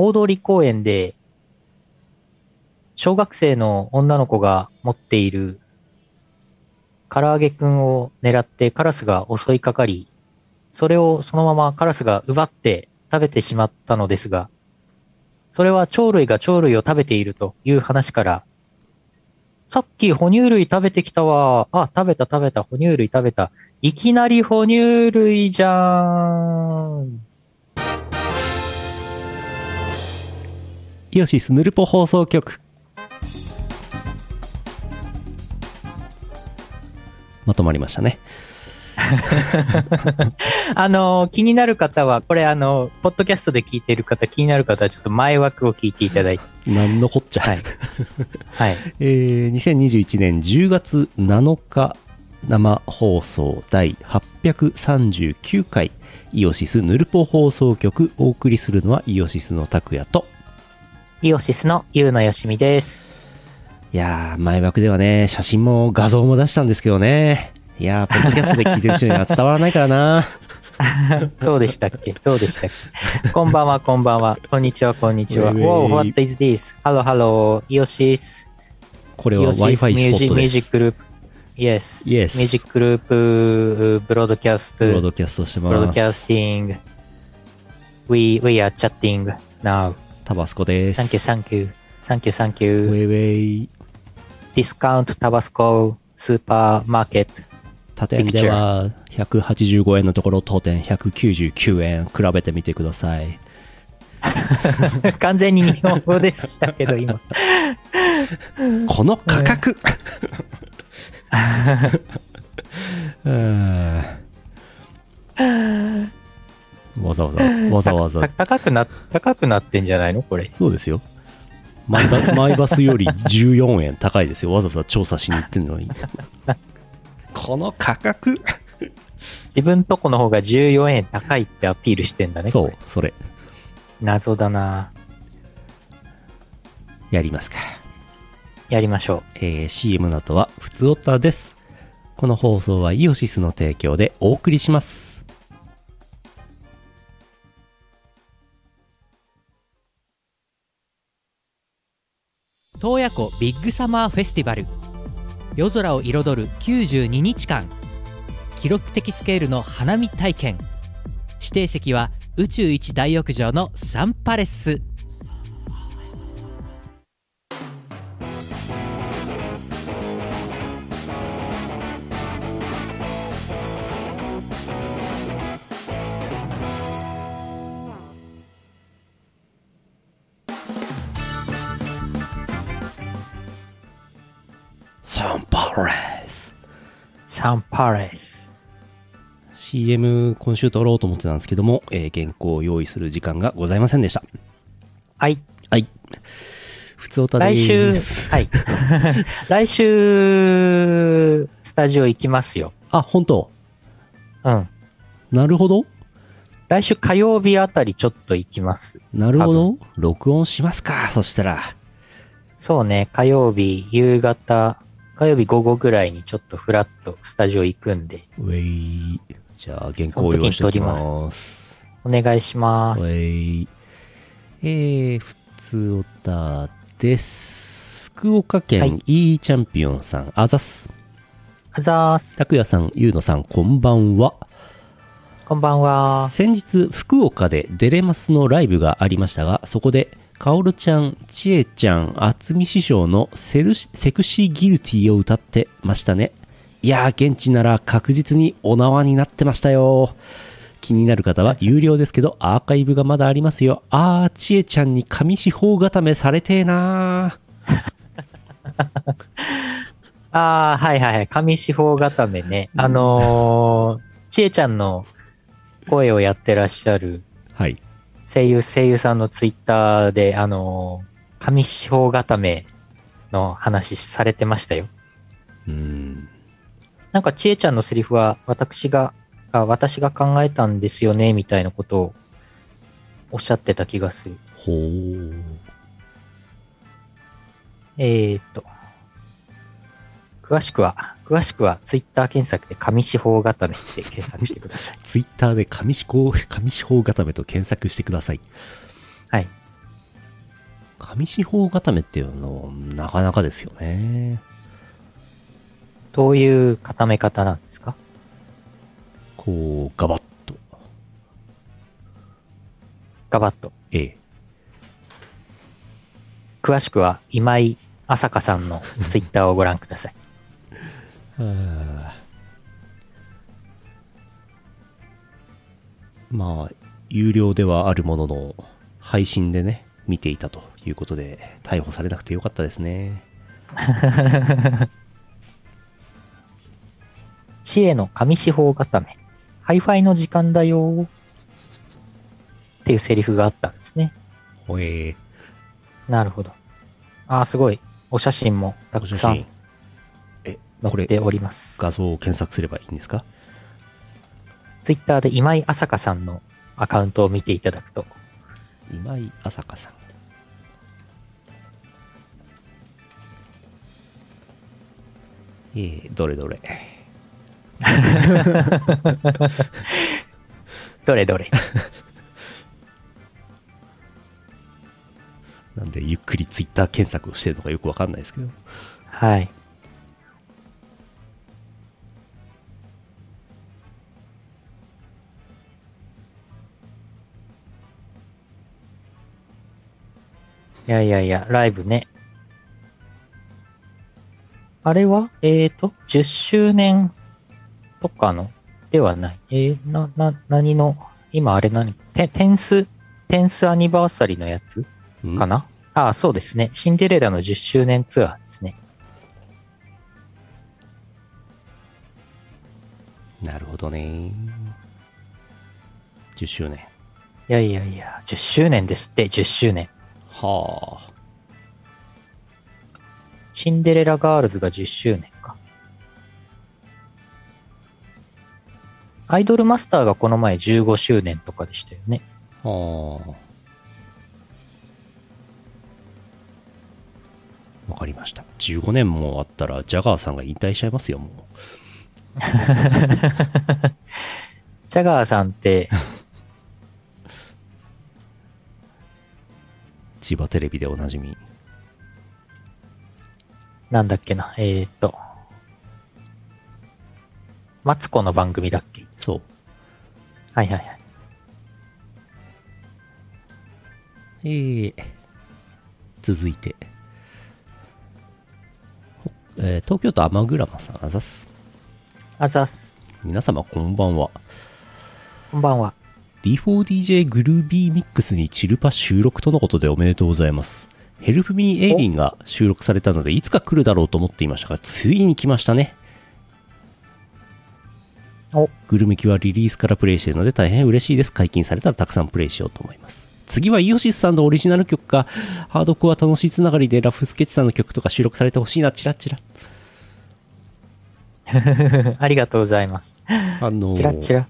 大通公園で、小学生の女の子が持っている唐揚げくんを狙ってカラスが襲いかかり、それをそのままカラスが奪って食べてしまったのですが、それは鳥類が鳥類を食べているという話から、さっき哺乳類食べてきたわ。あ、食べた食べた、哺乳類食べた。いきなり哺乳類じゃーん。イオシスヌルポ放送局まとまりましたね あの、気になる方は、これあの、ポッドキャストで聞いている方、気になる方はちょっと前枠を聞いていただいて。なんのこっちゃ、はい。はい。えー2021年10月7日生放送第839回イオシスヌルポ放送局お送りするのはイオシスの拓也とイオシスのゆうのよしみです。いやー前枠ではね写真も画像も出したんですけどねいやーポッドキャストで聞いてる人には伝わらないからな そうでしたっけ？そうでしたっけ？こんばんは、こんばんは。こんにちは、こんにちは。ウェイウェイ Wow, what is this? Hello, hello. イオシス。これは Wi-Fi スポットですミュージックグループ。Yes. Yes ミュージックグループ、ブロードキャスト。ブロードキャストしてブロードキャますスティング。We, we are chatting now. タバスコです。サンキューサンキュー。サンキューサンキュー。ウェイウェイ。ディスカウントタバスコスーパーマーケット。他店では185円のところ当店199円。比べてみてください。完全に日本語でしたけど今。この価格うん。わざわざわざわざ。た高くな、高くなってんじゃないの？これ。そうですよ。マイバスマイバスより14円高いですよ。わざわざ調査しに行ってんのに。この価格。自分とこの方が14円高いってアピールしてんだね。そうそれ。謎だな。やりますか。やりましょえー CM の後はふつおたです。この放送はイオシスの提供でお送りします洞爺湖ビッグサマーフェスティバル。夜空を彩る92日間。記録的スケールの花火大会。指定席は宇宙一大浴場のサンパレス。サンパレス。CM 今週撮ろうと思ってたんですけども、えー原稿を用意する時間がございませんでしたはい。はいふつおたで来週す、はい。来週、スタジオ行きますよ。あ本当うん。なるほど来週火曜日あたりちょっと行きます。なるほど録音しますかそしたらそうね、火曜日夕方、火曜日午後ぐらいにちょっとフラッとスタジオ行くんで、ウェイ。じゃあ原稿を用意しておきます。お願いしまウす。ェイ。えー、ふつおたです。福岡は県い E チャンピオンさんあざっす。あざーす。拓也さんゆうのさんこんばんは。こんばんは。先日福岡でデレマスのライブがありましたがそこでカオルちゃん、ちえちゃん、あつみ師匠のセルシセクシーギルティを歌ってましたね。いやー、現地なら確実にお縄になってましたよ。気になる方は有料ですけどアーカイブがまだありますよ。あー、ちえちゃんに紙四方固めされてえなー。ああ、はいはいはい。上四方固めね。あのー、ちえちゃんの声をやってらっしゃるはい。声優、声優さんのツイッターで、あのー、上四方固めの話されてましたよ。うーん。なんかちえちゃんのセリフは私が、あ私が考えたんですよね、みたいなことをおっしゃってた気がする。ほー。えーっと、詳しくは、詳しくはツイッター検索で上四方固めって検索してください。ツイッターで紙四方、紙四方固めと検索してください。はい。上四方固めっていうのなかなかですよね。どういう固め方なんですか？こう、ガバッと。ガバッと。ええ。詳しくは今井朝香さんのツイッターをご覧ください。まあ、有料ではあるものの、配信でね、見ていたということで、逮捕されなくてよかったですね。知恵の上四方固め。ハイファイの時間だよ。っていうセリフがあったんですね。ほえー、なるほど。ああ、すごい。お写真もたくさん。っております。画像を検索すればいいんですか？ツイッターで今井朝香さんのアカウントを見ていただくと、今井朝香さん。えー、どれどれ。どれどれ。なんで、ゆっくりツイッター検索をしてるのかよくわかんないですけど。はい。いやいやいや、ライブね。あれは？えーと、10周年とかの？ではない。えー、な、な、何の、今あれ何？テテンス、テンスアニバーサリーのやつ？ん？かな？ああ、そうですね。シンデレラの10周年ツアーですね。なるほどね。10周年。いやいやいや、10周年ですって、10周年。はあ。シンデレラガールズが10周年か。アイドルマスターがこの前15周年とかでしたよね。はあ。わかりました。15年もあったら、ジャガーさんが引退しちゃいますよ、もう。ジャガーさんって、千葉テレビでおなじみ。なんだっけな、えーっと、マツコの番組だっけ？そう。はいはいはい。えー、続いて。ほえー東京都天グラマさん、あざっす。あざっす。皆様こんばんは。こんばんは。D4DJ グルービーミックスにチルパ収録とのことでおめでとうございます。ヘルプミーエイリンが収録されたので、いつか来るだろうと思っていましたが、ついに来ましたね。お、グルミキはリリースからプレイしているので大変嬉しいです。解禁されたらたくさんプレイしようと思います。次はイオシスさんのオリジナル曲か、ハードコア楽しいつながりでラフスケッチさんの曲とか収録されてほしいな、チラッチラ。ありがとうございます。あのーチラッチラ。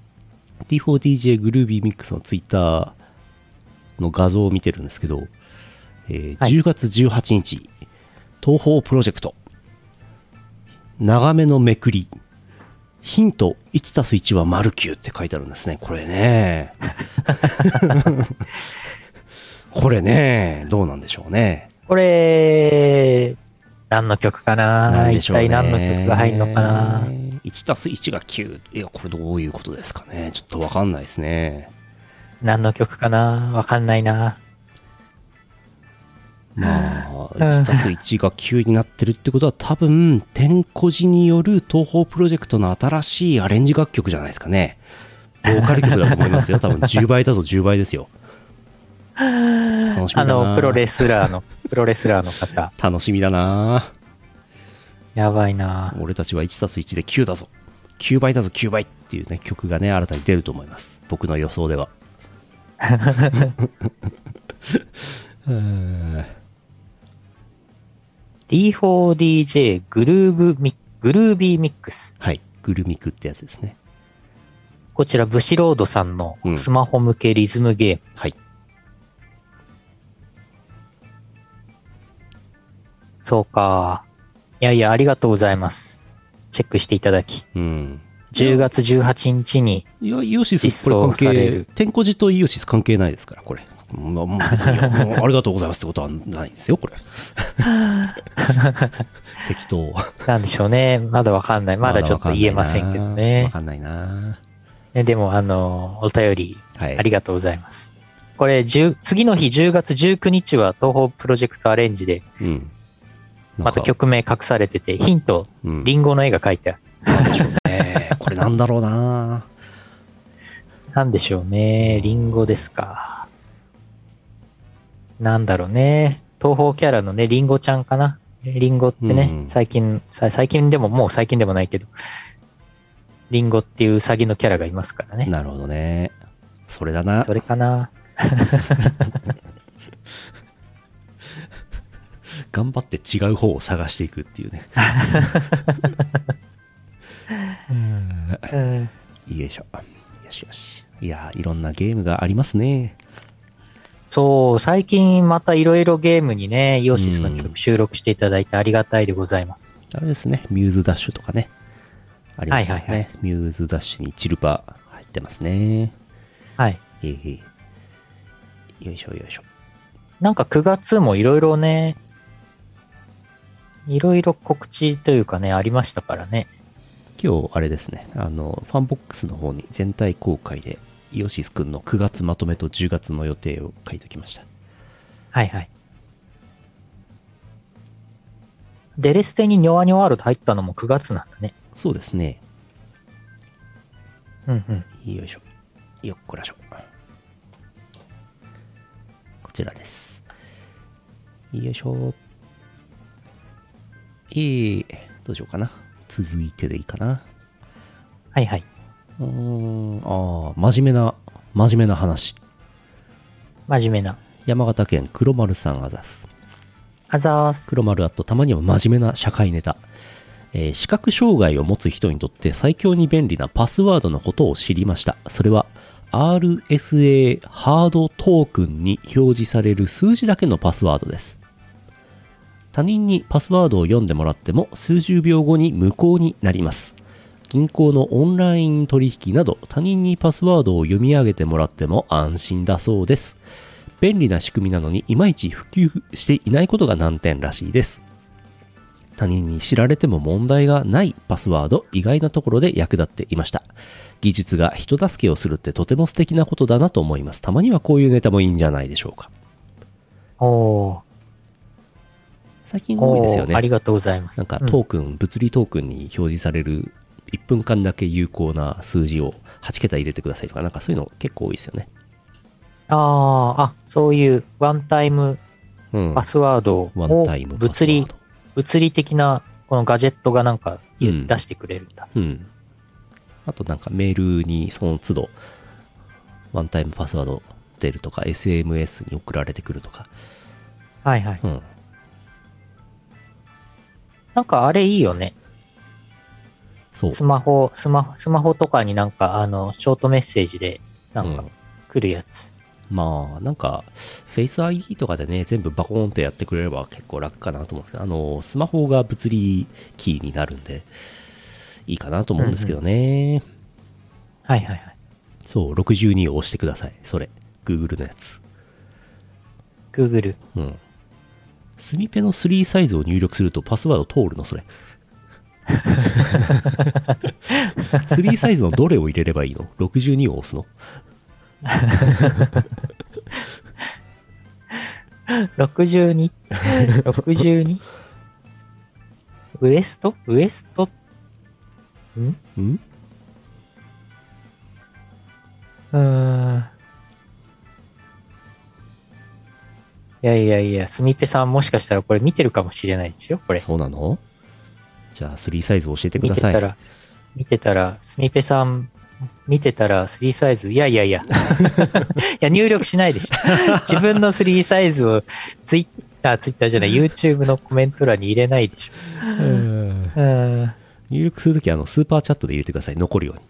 T4DJ グルービーミックスのツイッターの画像を見てるんですけど、えーはい。10月18日、東方プロジェクト、長めのめくり、ヒント1たす1は丸9って書いてあるんですね。これね。これね、どうなんでしょうね。これ、何の曲かな？一なんでしょうね。体何の曲が入るのかな？1たす1が9。いや、これどういうことですかね。ちょっとわかんないですね。何の曲かな？わかんないな。まあ、1たす1が9になってるってことは多分、天こじによる東方プロジェクトの新しいアレンジ楽曲じゃないですかね。ボーカル曲だと思いますよ。多分10倍だぞ、10倍ですよ。楽しみあだなの、プロレスラーの、プロレスラーの方。楽しみだなやばいな。俺たちは1たす1で9だぞ。9倍だぞ、9倍っていうね、曲がね、新たに出ると思います。僕の予想では。うーん D4DJ グルーブミグルービーミックス。はい。グルミクってやつですね。こちら、ブシロードさんのうんスマホ向けリズムゲーム。はい。そうか。いやいや、ありがとうございます。チェックしていただき。うん。10月18日に、いや、イオシス、これ関係天候寺とイオシス関係ないですから、これ。まあもう別にもうありがとうございますってことはないですよ、これ。適当。なんでしょうね。まだわかんない。まだちょっと言えませんけどわね。かんないなねでも、あの、お便りはい。ありがとうございます。これ、10次の日10月19日は東方プロジェクトアレンジで、うん。また曲名隠されてて、ヒント、うん、リンゴの絵が描いてある。なんでしょうね。これなんだろうななんでしょうね。リンゴですか。なんだろうね。東方キャラのね、リンゴちゃんかな。リンゴってね、うん最近、さ最近でももう最近でもないけど、リンゴっていうウサギのキャラがいますからね。なるほどね。それだなそ。れかな。頑張って違う方を探していくっていうね。うんよいしょ。よしよし。いやー、いろんなゲームがありますね。そう、最近またいろいろゲームにね、イオシスのうん曲収録していただいてありがたいでございます。あれですね、ミューズダッシュとかね。ありますよね。はいはいはいミューズダッシュにチルパ入ってますね。はい。へいへい。よいしょよいしょ。なんか9月もいろいろね、いろいろ告知というかね、ありましたからね。今日、あれですね、あの、ファンボックスの方に全体公開で、イオシスくんの9月まとめと10月の予定を書いておきました。はいはい。デレステにニョワニョワールド入ったのも9月なんだね。そうですね。うんうん。よいしょ。よっこらしょ。こちらです。よいしょ。えー、どうしようかな。続いてでいいかな。はいはい。うーん、ああ、真面目な、真面目な話。真面目な。山形県黒丸さんあざす。あざーす。黒丸あとたまには真面目な社会ネタ。えー視覚障害を持つ人にとって最強に便利なパスワードのことを知りました。それは RSA ハードトークンに表示される数字だけのパスワードです。他人にパスワードを読んでもらっても数十秒後に無効になります。銀行のオンライン取引など他人にパスワードを読み上げてもらっても安心だそうです。便利な仕組みなのにいまいち普及していないことが難点らしいです。他人に知られても問題がないパスワード意外なところで役立っていました。技術が人助けをするってとても素敵なことだなと思います。たまにはこういうネタもいいんじゃないでしょうか。おー。最近多いですよね。ありがとうございます。なんかうんトークン、物理トークンに表示される1分間だけ有効な数字を8桁入れてくださいとか、なんかそういうの結構多いですよね。あー、あ、そういうワンタイムうん。パスワードを物理、物理的なこのガジェットがなんか出してくれるんだ。うん。あとなんかメールにその都度、ワンタイムパスワード出るとか、SMS に送られてくるとか。はいはい。うん。なんかあれいいよね。そう。スマホ、スマホ、スマホとかになんかあの、ショートメッセージでなんかうん来るやつ。まあ、なんか、Face ID とかでね、全部バコーンってやってくれれば結構楽かなと思うんですけど、あの、スマホが物理キーになるんで、いいかなと思うんですけどね。はいはいはい。そう、62を押してください。それ。Google のやつ。Google。うん。スミペの3サイズを入力するとパスワード通るの、それ。3サイズのどれを入れればいいの ?62 を押すの？62? 62? ウエスト？ウエスト？ん？ん？うーん。いやいやいや、すみぺさんもしかしたらこれ見てるかもしれないですよ、これ。そうなの？じゃあ3サイズ教えてください。見てたら、見てたら、すみぺさん、見てたら3サイズ、いやいやいや。いや、入力しないでしょ。自分の3サイズをツイッター、ツイッターじゃない、YouTube のコメント欄に入れないでしょ。うんうん。入力するときはあのスーパーチャットで入れてください。残るように。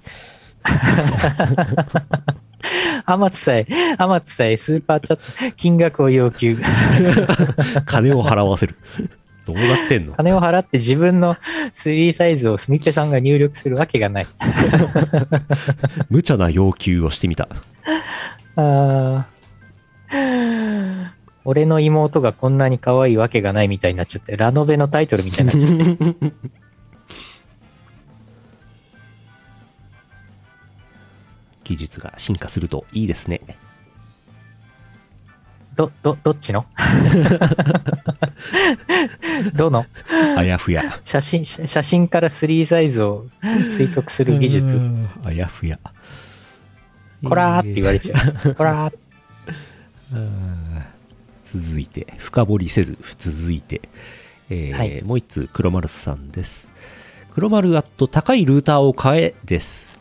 天津さえ、天津さえスーパーチャット、金額を要求。金を払わせる。どうなってんの？金を払って自分の3サイズをすみぺさんが入力するわけがない。無茶な要求をしてみた。あー俺の妹がこんなに可愛いわけがないみたいになっちゃって、ラノベのタイトルみたいになっちゃって。技術が進化するといいですね。ど、ど、どっちの？どの？あやふや。写真、写写真から3サイズを推測する技術。うんあやふや。こらーって言われちゃう。こらーうん続いて、深掘りせず、続いて、えーはいもう一通、黒丸さんです。黒丸アット高いルーターを買えです。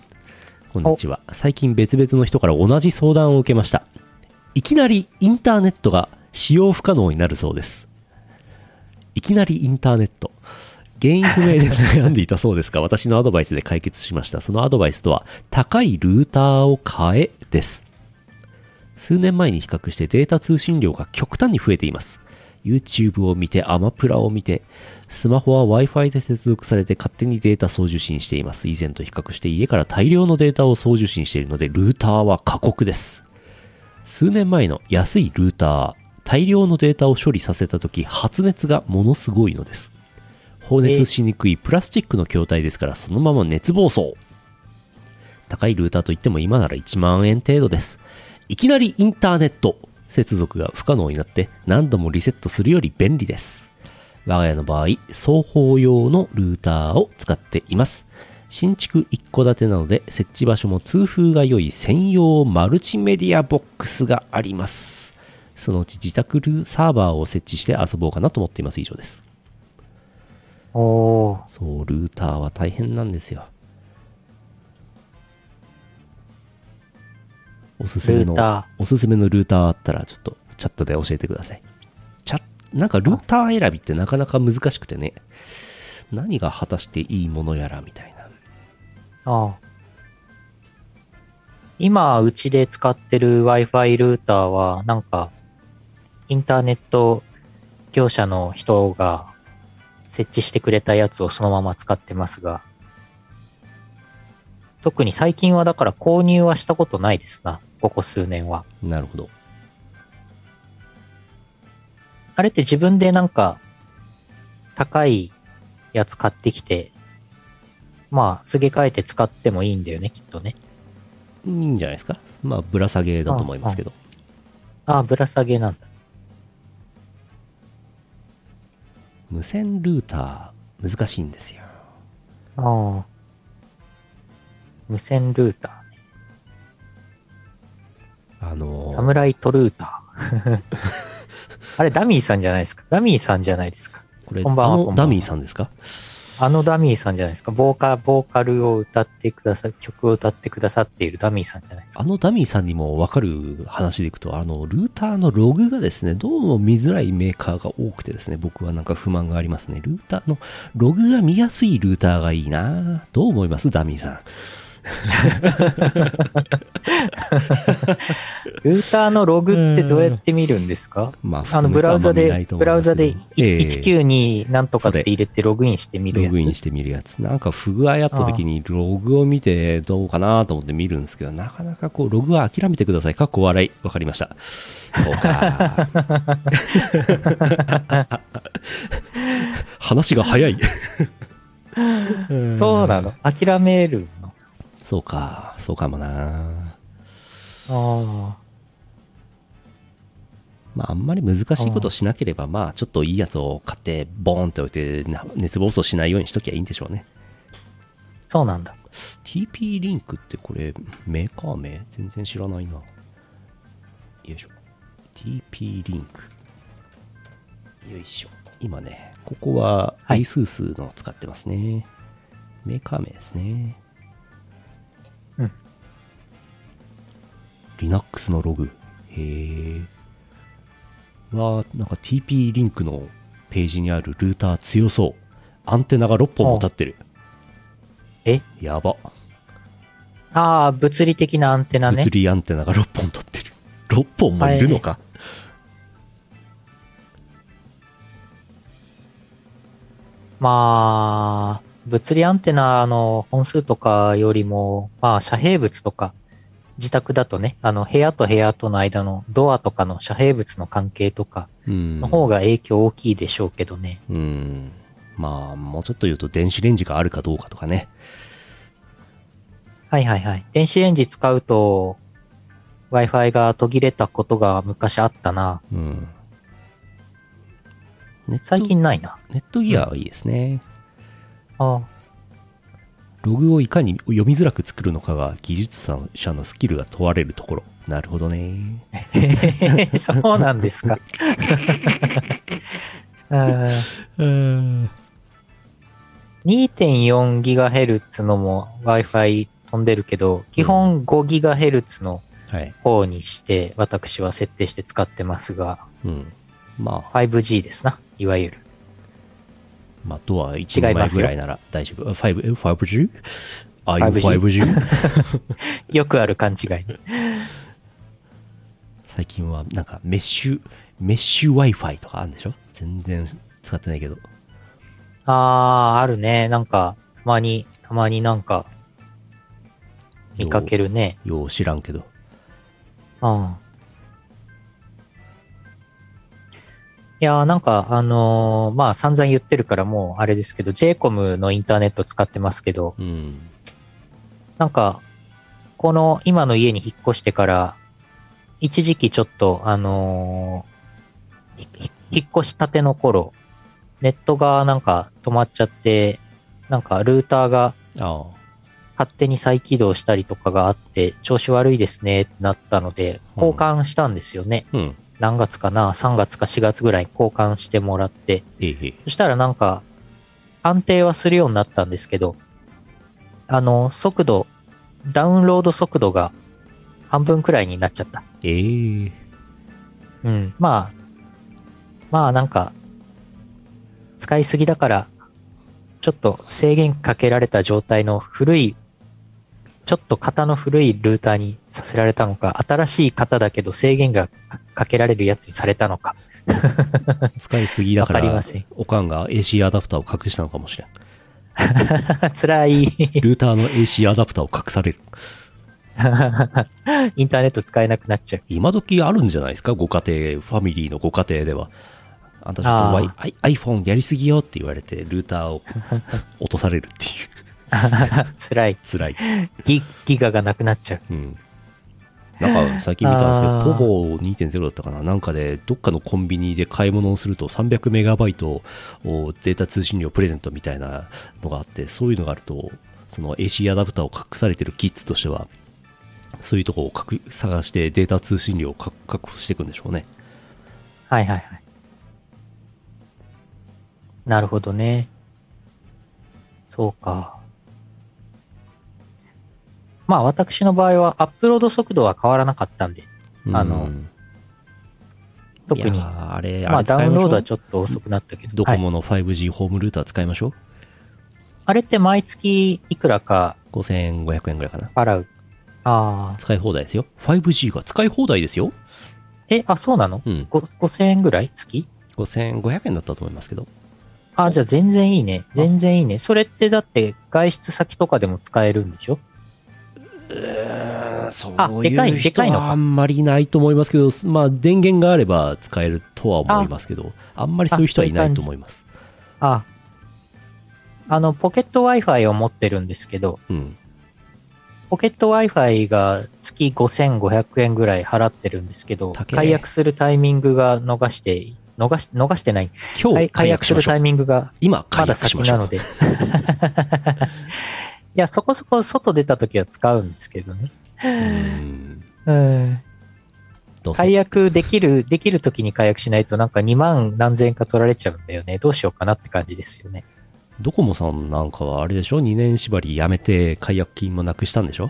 こんにちは。最近別々の人から同じ相談を受けました。いきなりインターネットが使用不可能になるそうです。いきなりインターネット。原因不明で悩んでいたそうですが、私のアドバイスで解決しました。そのアドバイスとは、高いルーターを買えです。数年前に比較してデータ通信量が極端に増えています。YouTube を見て、アマプラを見て、スマホは Wi-Fi で接続されて勝手にデータ送受信しています。以前と比較して家から大量のデータを送受信しているので、ルーターは過酷です。数年前の安いルーター、大量のデータを処理させたとき、発熱がものすごいのです。放熱しにくいプラスチックの筐体ですから、そのまま熱暴走。高いルーターといっても今なら1万円程度です。いきなりインターネット接続が不可能になって何度もリセットするより便利です。我が家の場合、双方用のルーターを使っています。新築一戸建てなので設置場所も通風が良い専用マルチメディアボックスがあります。そのうち自宅ルーサーバーを設置して遊ぼうかなと思っています。以上です。おー。そう、ルーターは大変なんですよ。おすすめのルータ、おすすめのルーターあったら、ちょっとチャットで教えてください。チャなんかルーター選びってなかなか難しくてね、何が果たしていいものやらみたいな。ああ。今、うちで使ってる Wi-Fi ルーターは、なんか、インターネット業者の人が設置してくれたやつをそのまま使ってますが、特に最近はだから購入はしたことないですな。ここ数年は。なるほど。あれって自分でなんか、高いやつ買ってきて、まあ、すげ替えて使ってもいいんだよね、きっとね。いいんじゃないですか。まあ、ぶら下げだと思いますけど。ああ、ぶら下げなんだ。無線ルーター、難しいんですよ。ああ。無線ルータあのー。サムライトルーター。あれ、ダミーさんじゃないですか？ダミーさんじゃないですか？これ、こんばんはあのダミーさんですか？あのダミーさんじゃないですか？ボーカ、ボーカルを歌ってくださ、曲を歌ってくださっているダミーさんじゃないですか？あのダミーさんにも分かる話でいくと、あの、ルーターのログがですね、どうも見づらいメーカーが多くてですね、僕はなんか不満がありますね。ルーターのログが見やすいルーターがいいなどう思います？ダミーさん。ルーターのログってどうやって見るんですか？まあ、普あの、ブラウザでブラウザでけどええ192なんとかって入れてログインしてみるやつ。ログインしてみるやつ。なんか不具合あった時にログを見てどうかなと思って見るんですけど、なかなかこう、ログは諦めてください。かっこ笑い。わかりました。そうか。話が早い。そうなの諦めるのそうか。そうかもな。あまあ、あんまり難しいことしなければ、まあ、ちょっといいやつを買って、ボーンって置いて、な熱暴走しないようにしときゃいいんでしょうね。あ、そうなんだ。TP リンクってこれ、メーカー名？全然知らないな。よいしょ。TP リンク。よいしょ。今ね、ここははい ASUS の使ってますね。メーカー名ですね。Linux のログ。へえ。わーなんか TP リンクのページにあるルーター強そう。アンテナが6本も立ってる。え？やば。ああ、物理的なアンテナね物。理アンテナが6本立ってる。6本もいるのか？まあ、物理アンテナの本数とかよりも、まあ、遮蔽物とか自宅だとね、あの、部屋と部屋との間のドアとかの遮蔽物の関係とかうん。の方が影響大きいでしょうけどね。うん。まあ、もうちょっと言うと電子レンジがあるかどうかとかね。はいはいはい。電子レンジ使うと、Wi-Fi が途切れたことが昔あったな。うん。最近ないな。ネットギアはいいですね。あログをいかに読みづらく作るのかが技術者のスキルが問われるところ。なるほどね。あ。そうなんですか。うんうん。2.4GHz のも Wi-Fi 飛んでるけど、基本 5GHz のはい。方にして、私は設定して使ってますが、うん。まあ、5G ですな、いわゆる。まあ、ドア1枚ぐらいなら大丈夫。あ 5- え 5G? あ 5G5G? よくある勘違いね。最近はなんかメッシュ、メッシュ Wi-Fi とかあるんでしょ？全然使ってないけど。あー、あるね。なんか、たまに、たまになんか、見かけるね。よう知らんけど。うん。いやーなんか、あのーまあ散々言ってるからもうあれですけど、JCOM のインターネット使ってますけど、うん。なんか、この今の家に引っ越してから、一時期ちょっと、あのー引っ越したての頃、ネットがなんか止まっちゃって、なんかルーターが。勝手に再起動したりとかがあって、調子悪いですねってなったので、交換したんですよね。うん。何月かな ?3 月か4月ぐらいに交換してもらって。そしたらなんか、安定はするようになったんですけど、あの、速度、ダウンロード速度が半分くらいになっちゃった。ええうん。まあ、まあなんか、使いすぎだから、ちょっと制限かけられた状態の古い、ちょっと型の古いルーターにさせられたのか、新しい型だけど制限がかかけられるやつにされたのか、使いすぎだか、わからりません。おかんが AC アダプターを隠したのかもしれん。辛い。ルーターの AC アダプターを隠される。インターネット使えなくなっちゃう。今時あるんじゃないですか？ご家庭、ファミリーのご家庭では。あんたちょっと iPhone やりすぎよって言われて、ルーターを落とされるっていう。辛い。辛い。ギギガがなくなっちゃう。うん。なんか最近見たんですけど、ポボ2.0だったかななんかで、どっかのコンビニで買い物をすると300メガバイトをデータ通信量プレゼントみたいなのがあって、そういうのがあると、その AC アダプターを隠されてるキッズとしては、そういうとこを隠探してデータ通信量を確確保していくんでしょうね。はいはいはい。なるほどね。そうか。まあ私の場合はアップロード速度は変わらなかったんで、あのうん特に。あれ、まあダウンロードはちょっと遅くなったけど。はいドコモの 5G ホームルーター使いましょう。あれって毎月いくらか5500円ぐらいかな。払う。ああ。使い放題ですよ。5G が使い放題ですよ。え、あ、そうなの？うん。ご ?5000 円ぐらい？月？5500円だったと思いますけど。あ、じゃあ全然いいね。全然いいね。それってだって外出先とかでも使えるんでしょ？そういいう人はあんまりないと思いますけど、まあ電源があれば使えるとは思いますけど、あんまりそういう人はいないと思います。あ、あの、ポケット Wi-Fi を持ってるんですけど、うん。ポケット Wi-Fi が月5500円ぐらい払ってるんですけど、高え解約するタイミングが逃して、逃し、逃してない。今日解約するタイ。ミングが今解まだ。先なので。いや、そこそこ外出た時は使うんですけどね。うん。解約できる、できる時に解約しないとなんか2万何千円か取られちゃうんだよね。どうしようかなって感じですよね。ドコモさんなんかはあれでしょ ?2 年縛りやめて解約金もなくしたんでしょ？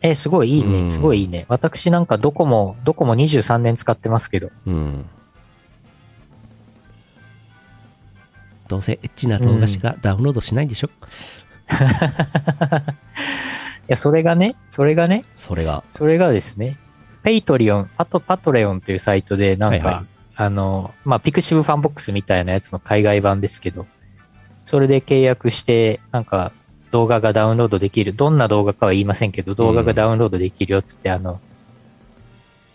え、すごいいいうね。んすごいいいね。私なんかドコモ、ドコモ23年使ってますけど。うん。どうせエッチな動画しかダウンロードしないんでしょ、いや、それがね、それがね、それが。それがですね、ペイトリオン、パト、パトレオンというサイトで、なんか、はいはいあの、まあ、ピクシブファンボックスみたいなやつの海外版ですけど、それで契約して、なんか、動画がダウンロードできる。どんな動画かは言いませんけど、動画がダウンロードできるよっつって、あの、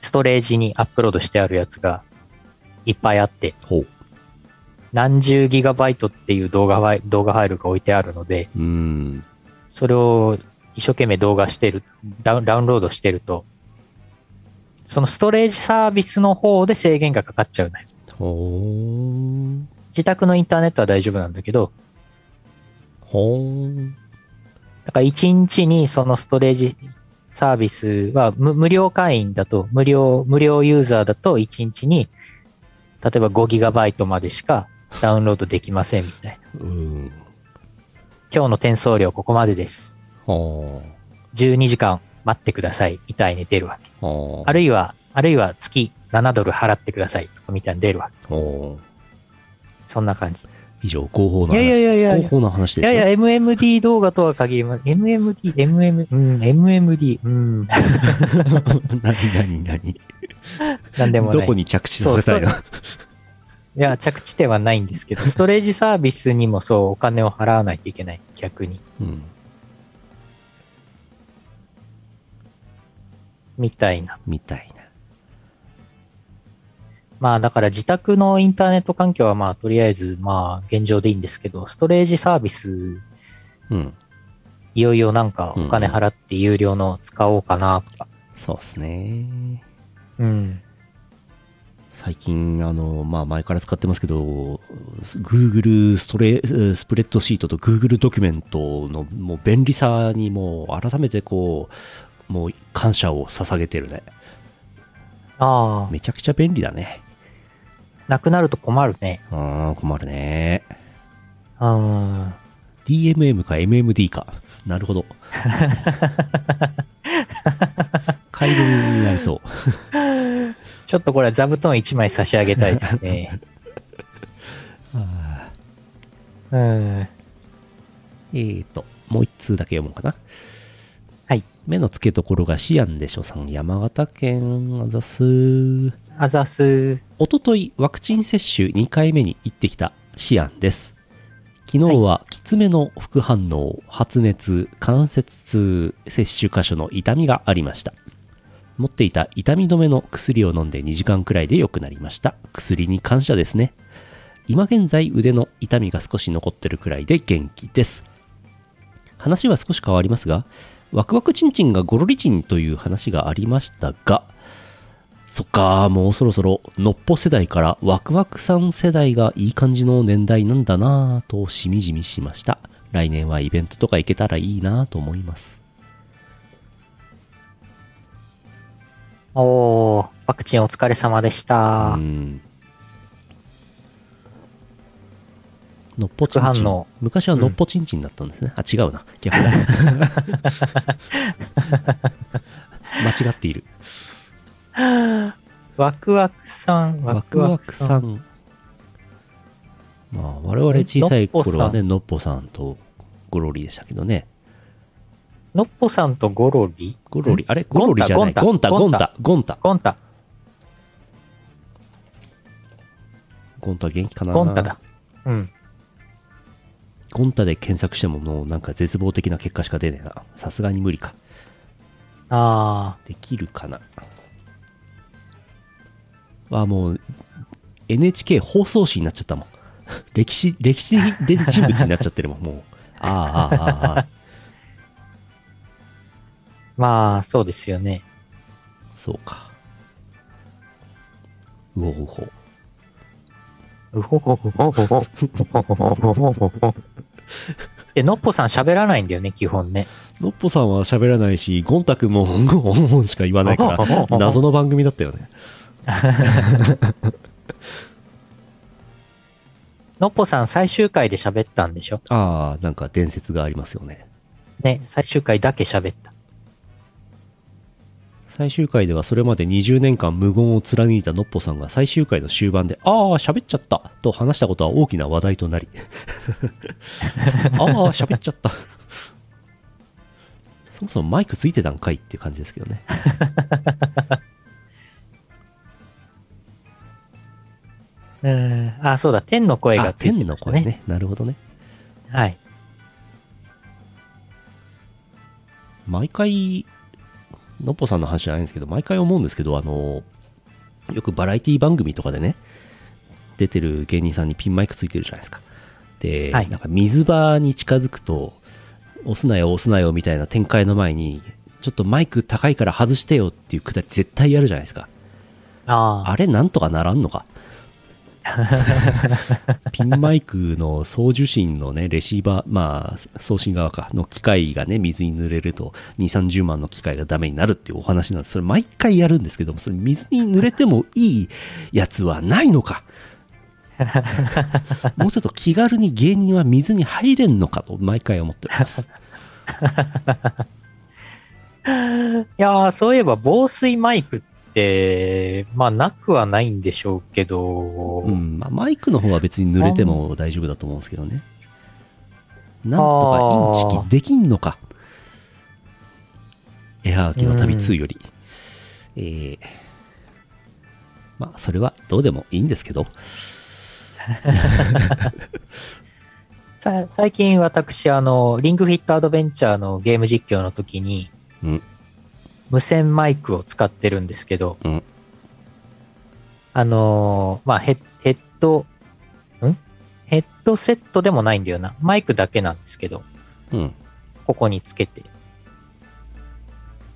ストレージにアップロードしてあるやつがいっぱいあって。何十ギガバイトっていう動画動画ファイルが置いてあるので、うーん。それを一生懸命動画してる、ダウンダウンロードしてると、そのストレージサービスの方で制限がかかっちゃうのよ。ほー。自宅のインターネットは大丈夫なんだけど、ほー。だから1日にそのストレージサービスは無無料会員だと、無料、無料ユーザーだと1日に、例えば 5GB までしかダウンロードできませんみたいな。うーん。今日の転送料ここまでです。ほ12時間待ってくださいみたいに出るわけ。あるいは、あるいは月7ドル払ってくださいとかみたいに出るわけ。そんな感じ。以上、合法の話。いやいやいやいやいや合法の話ですよ。いやいや、MMD 動画とは限ります。MMD、MM、うん、MMD、うん、何何何なんでもない。どこに着地させたいの？いや、着地点はないんですけど、ストレージサービスにもそう、お金を払わないといけない。逆に。うん。みたいな。みたいな。まあ、だから自宅のインターネット環境はまあ、とりあえず、まあ、現状でいいんですけど、ストレージサービス、うん。いよいよなんかお金払って有料の使おうかなとか。そうっすね。うん。最近、あの、まあ、前から使ってますけど、Google ストレ、スプレッドシートと Google ドキュメントのもう便利さにもう改めてこう、もう感謝を捧げてるね。ああ、めちゃくちゃ便利だね。なくなると困るね。あー困るね。うん。DMM か MMD か。なるほど。買い物になりそう。ちょっとこれは座布団1枚差し上げたいですね。うん。えーと、もう一通だけ読もうかな。はい。目の付けどころがシアンでしょさん、山形県、あざす。あざす。おととい、ワクチン接種2回目に行ってきたシアンです。昨日は、きつめの副反応、発熱、関節痛、接種箇所の痛みがありました。持っていた痛み止めの薬を飲んで2時間くらいで良くなりました。薬に感謝ですね。今現在腕の痛みが少し残ってるくらいで元気です。話は少し変わりますが、ワクワクチンチンがゴロリチンという話がありましたが、そっか、もうそろそろ、のっぽ世代からワクワクさん世代がいい感じの年代なんだなぁとしみじみしました。来年はイベントとか行けたらいいなぁと思います。おー、ワクチンお疲れ様でしうた。ん。のっぽちんちん。昔はのっぽちんちんだったんですね。あ、違うな。逆だ。間違っている。ワクワクさん、ワクワクさん。ん。まあ、我々小さい頃はね、のっぽさんとゴロリでしたけどね。のっぽさんとゴロリゴロリ、あれ？ゴロリじゃない。ゴンタ、ゴンタゴンタ、ゴンタ。ゴンタ、ゴンタ元気かな？ゴンタだ。うん。ゴンタで検索してももうなんか絶望的な結果しか出ねえな。さすがに無理か。あできるかな？あ、もう、NHK 放送紙になっちゃったもん。歴史、歴史で人物になっちゃってるもん、もう。ああ、ああ、ああ、ああ。ー、まあ、そうですよね。そうか。うおうほう。うほほほほほほほほほほほで、のっぽさん喋らないんだよね、基本ね。のっぽさんは喋らないし、ゴンタくんも、ゴンゴンしか言わないから、謎の番組だったよね。のっぽさん最終回で喋ったんでしょ？ああ、なんか伝説がありますよね。ね、最終回だけ喋った。最終回ではそれまで20年間無言を貫いたのっぽさんが最終回の終盤で、ああ、喋っちゃったと話したことは大きな話題となり、ああ、喋っちゃった。そもそもマイクついてたんかいっていう感じですけどね。うん。あ、そうだ、天の声あ、がついて天のましたね。声ね。なるほどね。はい。毎回、のっぽさんの話じゃないんですけど、毎回思うんですけど、あの、よくバラエティ番組とかでね、出てる芸人さんにピンマイクついてるじゃないですか。で、はいなんか水場に近づくと、押すなよ、押すなよみたいな展開の前に、ちょっとマイク高いから外してよっていうくだり絶対やるじゃないですか。ああ。あれなんとかならんのか ピンマイクの送受信のね、レシーバー、まあ、送信側か、の機械がね、水に濡れると、2、30万の機械がダメになるっていうお話なんです。それ毎回やるんですけども、それ水に濡れてもいいやつはないのか もうちょっと気軽に芸人は水に入れんのかと毎回思っております。いやー、そういえば防水マイクって、まあ、なくはないんでしょうけど、うん、まあ、マイクの方は別に濡れても大丈夫だと思うんですけどね。なんとかインチキできんのか。エアーキの旅2より。えー、まあ、それはどうでもいいんですけど。さ最近私、あの、リングフィットアドベンチャーのゲーム実況の時に、うん無線マイクを使ってるんですけど、うんあのーまあヘッ、ヘッド、ん？ヘッドセットでもないんだよな。マイクだけなんですけど、うん。ここにつけて。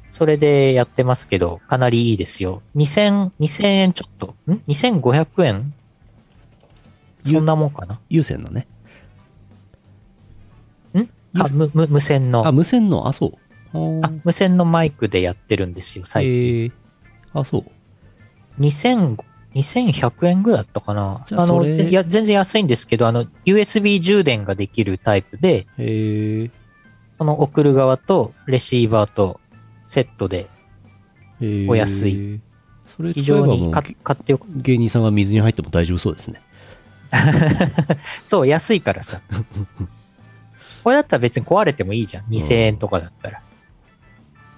それでやってますけど、かなりいいですよ。2000、2000円ちょっと、ん ?2500 円？そんなもんかな？有線のね。ん？あ、む、む、無線の。あ、無線の、あ、そう。ああ、無線のマイクでやってるんですよ、最近。えー、あ、そう。2000 2100円ぐらいだったかな。あの、いや、全然安いんですけど、あの、USB 充電ができるタイプで、えー、その送る側とレシーバーとセットで、えー、お安い。それ非常に買買ってよく、芸人さんが水に入っても大丈夫そうですね。そう、安いからさ。これだったら別に壊れてもいいじゃん。2000円とかだったら。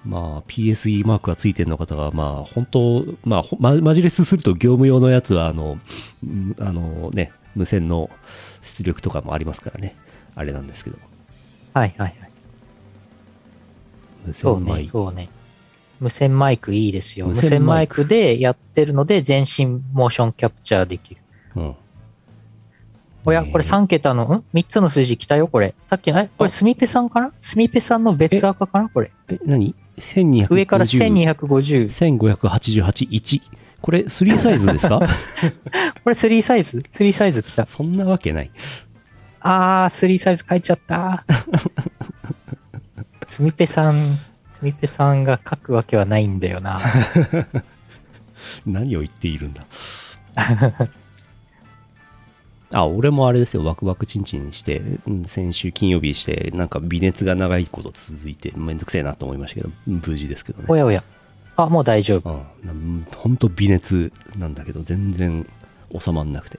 まあ、PSE マークがついてるの方が、まあ、本当、まあ、ほまマジレスすると業務用のやつは、あの、うんあのね、無線の出力とかもありますからね。あれなんですけど。はいはいはい。無そうね、線マイク。そうね。無線マイクいいですよ。無無線マイクでやってるので、全身モーションキャプチャーできる。うん。おや、これ3桁の、ん ?3 つの数字来たよ、これ。さっきの、え、これスミペさんかな？スミペさんの別赤かなこれ。え、何？?1250。上から1250。1288、1。これ、3サイズですか？これ3サイズ ?3 サイズ来た。そんなわけない。あー、3サイズ書いちゃった。スミペさん、スミペさんが書くわけはないんだよな。何を言っているんだ？あ、俺もあれですよ、ワクワクチンチンして、うん先週金曜日して、なんか微熱が長いこと続いて、めんどくせえなと思いましたけど、無事ですけどね。おやおや。あ、もう大丈夫。うん、ほんと微熱なんだけど、全然収まんなくて。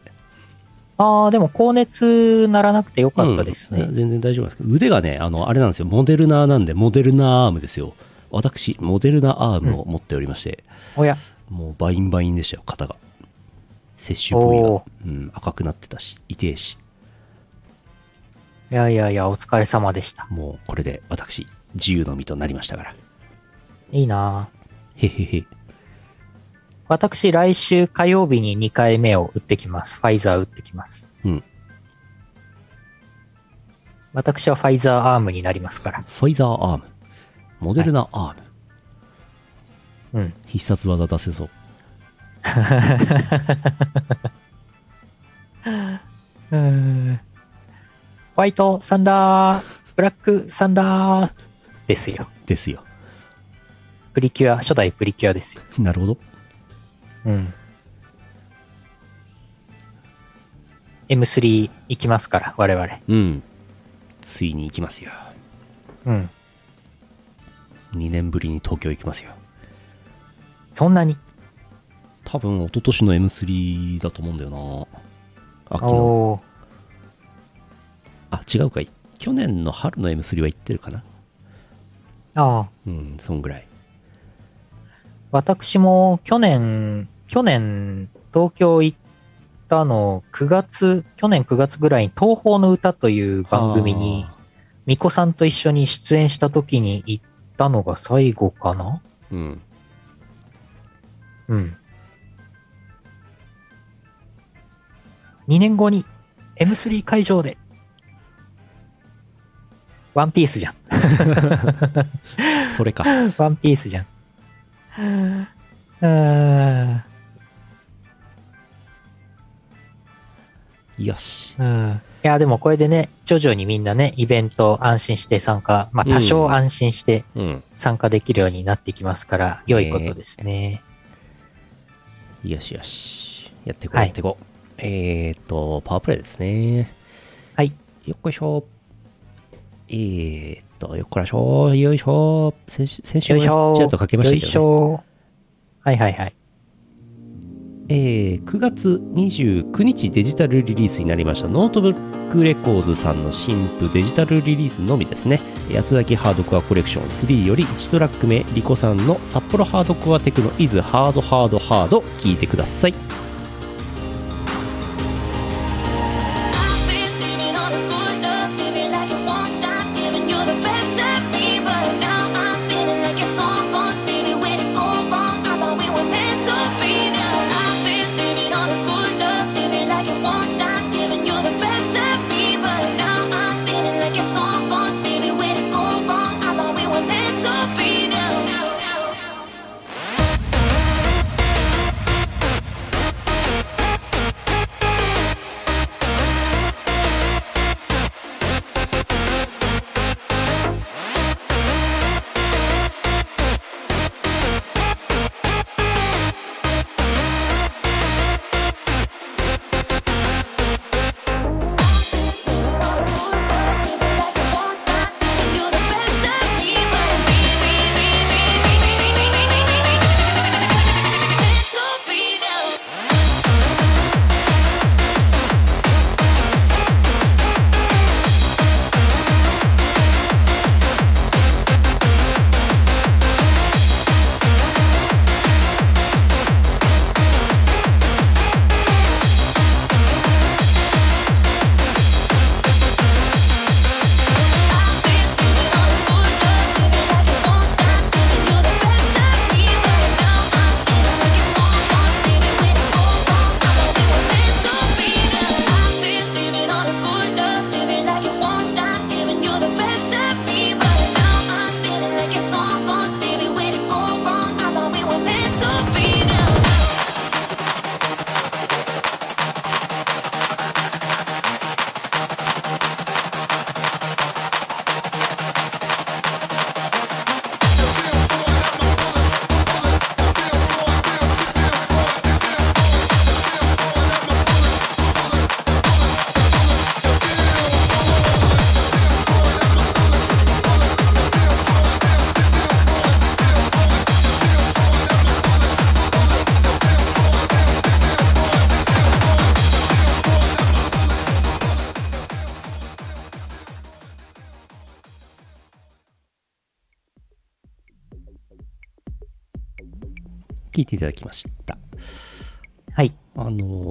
あー、でも高熱ならなくてよかったですね。うん全然大丈夫なんですけど、腕がね、あの、あれなんですよ、モデルナなんで、モデルナアームですよ。私、モデルナアームを持っておりまして、おや、もうバインバインでしたよ、肩が。接種部位がうん、赤くなってたし、痛えし、いやいやいや、お疲れ様でした。もうこれで私、自由の身となりましたから。いいなへへへ。私、来週火曜日に2回目を打ってきます。ファイザー打ってきます。うん。私はファイザーアームになりますから。ファイザーアーム。モデルナアーム。うん。必殺技出せそう。ホワイトサンダー、ブラックサンダーですよ。ですよ。プリキュア、初代プリキュアですよ。なるほど。うん。M3 行きますから、我々。うん。ついに行きますよ。うん。2年ぶりに東京行きますよ。そんなに？多分、一昨年の M3 だと思うんだよな。秋の。あ、違うかい。去年の春の M3 は行ってるかな。ああ。うん、そんぐらい。私も去年、去年、東京行ったの、9月、去年9月ぐらいに東宝の歌という番組に、あ巫女さんと一緒に出演した時に行ったのが最後かなうん。うん。2年後に M3 会場で、ワンピースじゃん。それか。ワンピースじゃん。うーん。よし。うん。いや、でもこれでね、徐々にみんなね、イベント安心して参加、まあ多少安心してうん。参加できるようになってきますから、良いことですね。よしよし。やっていこう、はいやっていこう。えーっと、パワープレイですね。はい。よっこいしょ。えーっと、よっこらしょ。よいしょ。先週、先週ちらっとかけましたけよいしど、ね。ょはいはいはい。えー9月29日デジタルリリースになりましたノートブックレコーズさんの新譜デジタルリリースのみですね札幌ハードコアコレクション3より1トラック目リコさんの札幌 Hardcore Techno Is Hard Hard Hard 聞いてください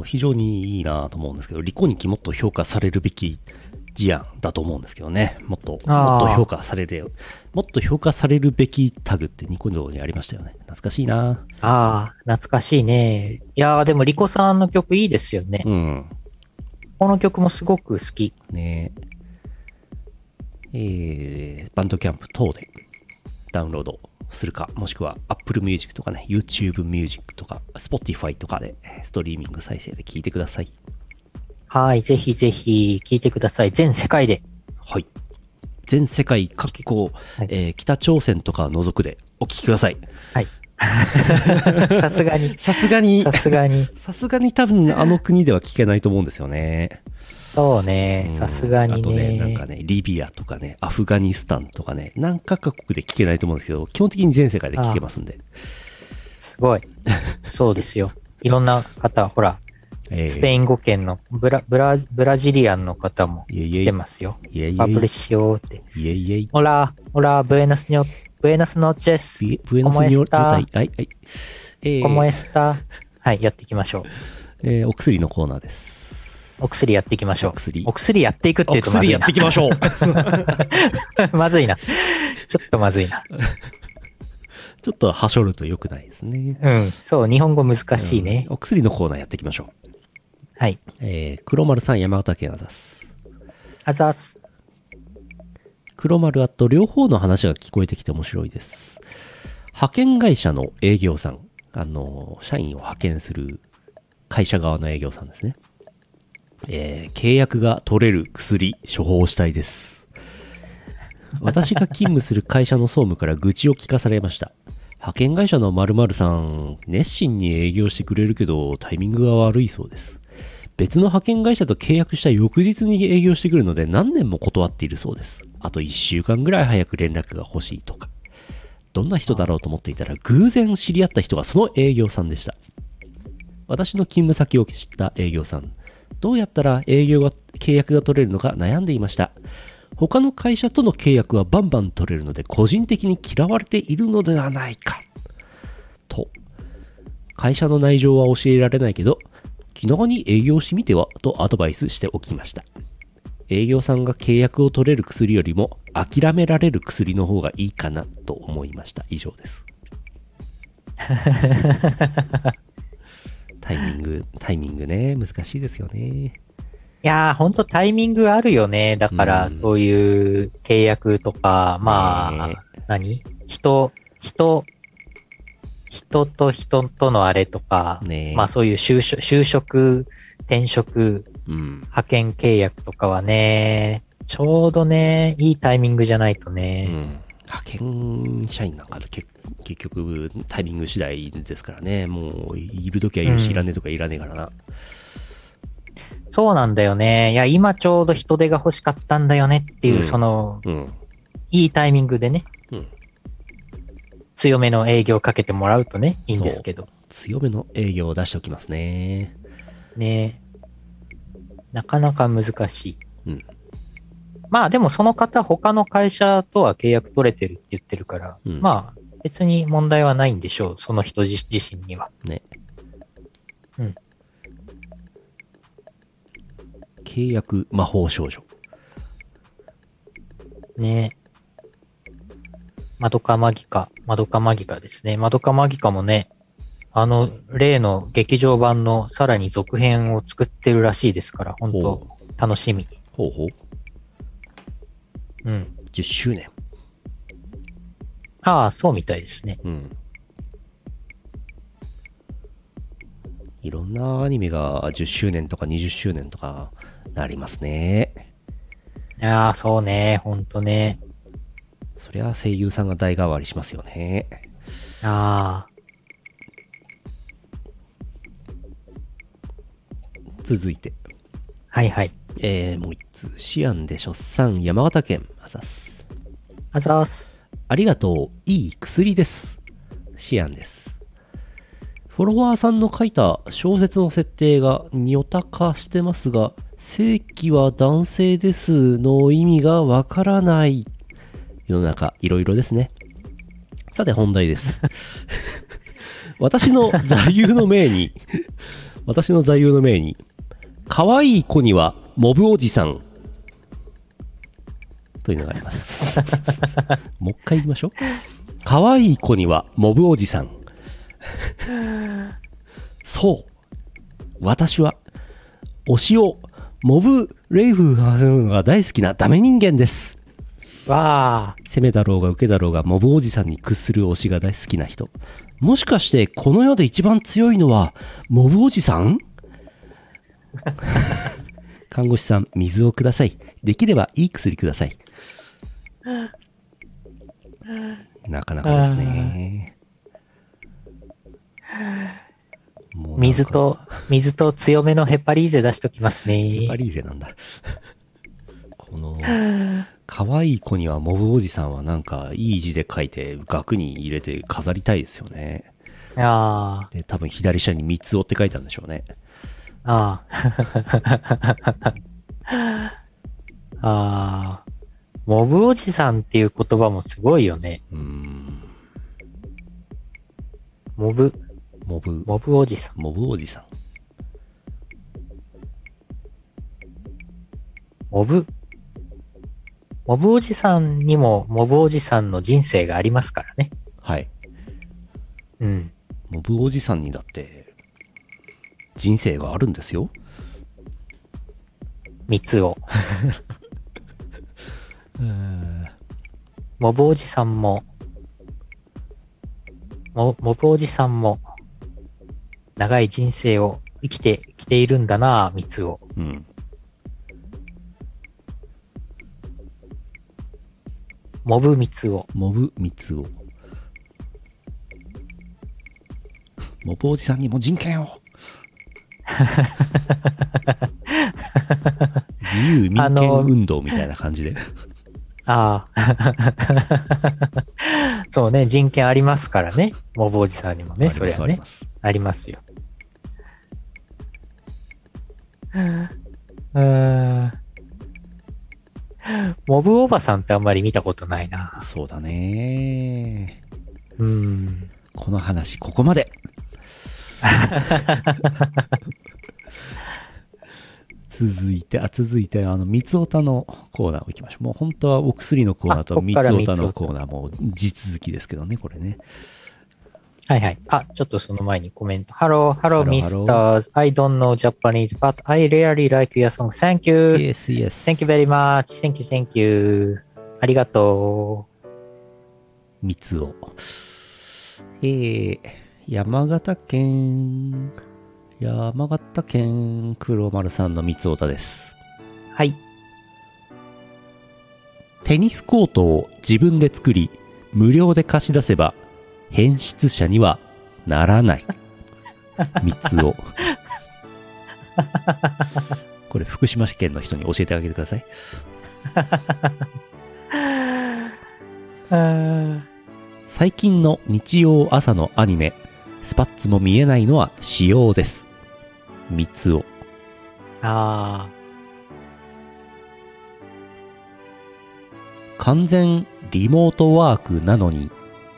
非常にいいなと思うんですけどリコニキもっと評価されるべき事案だと思うんですけどねもっともっと評価されてもっと評価されるべきタグってニコ動にありましたよね懐かしいなああ、懐かしいね。いやー、でもリコさんの曲いいですよね。うんこの曲もすごく好き。ねえー、バンドキャンプ等でダウンロードするか、もしくは Apple Music とかね、YouTube Music とか Spotify とかでストリーミング再生で聞いてください。はい。ぜひぜひ聴いてください。全世界で。はい。全世界各国、はいえー北朝鮮とか除くでお聞きください。はい。さすがに、さすがにさ、すがに。さすがに多分あの国では聞けないと思うんですよね。そうね。うんさすがにあとね、なんね。かね、リビアとかね、アフガニスタンとかね、何カ国で聞けないと思うんですけど、基本的に全世界で聞けますんで。すごい。そうですよ。いろんな方、ほら、えースペイン語圏のブラ、ブラ、ブラジリアンの方も来いえいえてますよ。いえいえパブリッシオって。いえいえい。ホラ、ホラ、ブエナスニョ、ブエナスノーチェス。ブエブエノスニョはい、はい。えーコモエスタ。はい、やっていきましょう。えーお薬のコーナーです。お薬やっていきましょう。お薬お薬やっていくってお言うとまずいな薬やってい。きましょう。まずいな。ちょっとまずいな。ちょっとはしょると良くないですね。うん。そう、日本語難しいねうん。お薬のコーナーやっていきましょう。はい。えー、黒丸さん、山形県あざす。あざーす。黒丸あと両方の話が聞こえてきて面白いです。派遣会社の営業さん。あの、社員を派遣する会社側の営業さんですね。えー契約が取れる薬、処方したいです。私が勤務する会社の総務から愚痴を聞かされました。派遣会社の〇〇さん、熱心に営業してくれるけど、タイミングが悪いそうです。別の派遣会社と契約した翌日に営業してくるので何年も断っているそうです。あと1週間ぐらい早く連絡が欲しいとか。どんな人だろうと思っていたら偶然知り合った人がその営業さんでした。私の勤務先を知った営業さん。どうやったら営業が、契約が取れるのか悩んでいました。他の会社との契約はバンバン取れるので個人的に嫌われているのではないか。と。会社の内情は教えられないけど、気長に営業してみてはとアドバイスしておきました。営業さんが契約を取れる薬よりも諦められる薬の方がいいかなと思いました。以上です。タイミング、タイミングね、難しいですよね。いやー、ほんとタイミングあるよね。だから、うんそういう契約とか、まあ、ね何？人、人、人と人とのあれとか、ねまあそういう就職、就職、転職、うん。派遣契約とかはね、ちょうどね、いいタイミングじゃないとうね。ん。派遣社員なんかで結結局タイミング次第ですからね。もういるときはいるし、うんいらねえとかいらねえからな。そうなんだよね。いや、今ちょうど人手が欲しかったんだよねっていう、うんその、うん。いいタイミングでね、うん。強めの営業をかけてもらうとね、いいんですけど。強めの営業を出しておきますね。ねなかなか難しい。うん。まあでもその方他の会社とは契約取れてるって言ってるから、うんまあ別に問題はないんでしょう。その人自自身には。ね。うん。契約魔法少女。ねマドカマギカ、マドカマギカですね。マドカマギカもね、あの、例の劇場版のさらに続編を作ってるらしいですから、本当ほ楽しみ。ほうほう。うん。10周年。ああ、そうみたいですね。うん。いろんなアニメが10周年とか20周年とかなりますね。いやあ、そうね、ほんとね。そりゃ声優さんが代替わりしますよね。ああ、続いて、はいはい。えー、もう一つ。シアンで出産、山形県。あざっす。あざーす。ありがとう。いい薬です。シアンです。フォロワーさんの書いた小説の設定がニョタ化してますが、正規は男性ですの意味がわからない。世の中いろいろですね。さて本題です。私の座右の銘に、私の座右の銘に、可愛い子にはモブおじさん。というのがあります。もう一回言いましょう。可愛い子にはモブおじさん。そう。私は、推しをモブレイフさせるのが大好きなダメ人間です。わあ、攻めだろうが受けだろうがモブおじさんに屈する推しが大好きな人。もしかしてこの世で一番強いのはモブおじさん？看護師さん、水をください。できればいい薬ください。なかなかですね。水と、水と強めのヘパリーゼ出しときますパね。リーゼなんだ。この、可愛い子にはモブおじさんはなんかいい字で書いて額に入れて飾りたいですよね。あで、多分左下に三つ折って書いたんでしょうね。あ、ああ。ああ。モブおじさんっていう言葉もすごいよね。うーん。モブ、モブ、モブおじさん。モブおじさん。モブ、モブおじさんにもモブおじさんの人生がありますからね。はい。うん。モブおじさんにだって、人生があるんですよ。三つを。モブおじさんも、モモブおじさんも、長い人生を生きてきているんだな、三つを。うん。モブ三つを。モブ三つを。モブおじさんにも人権を。自由民権運動みたいな感じで。ああ。そうね、人権ありますからね。モブおじさんにもね、そりゃねありま。す。ありますよ。うーん。モブおばさんってあんまり見たことないな。そうだね。うん。この話、ここまで。続いて、あ、続いて、あの、三つおたのコーナーを行きましょう。もう本当はお薬のコーナーと三つおたのコーナーも地続きですけどね、これね。はいはい。あ、ちょっとその前にコメント。Hello, hello, misters. I don't know Japanese, but I really like your song. Thank you. Yes, yes. Thank you very much. Thank you, thank you. ありがと三つお。えー、山形県、山形県黒丸さんの三つおたです。う。はい。テニスコートを自分で作り、無料で貸し出せば、変質者にはならない。三つを。これ、福島県の人に教えてあげてください。最近の日曜朝のアニメ、スパッツも見えないのは仕様です。三つを。あ完全リモートワークなのに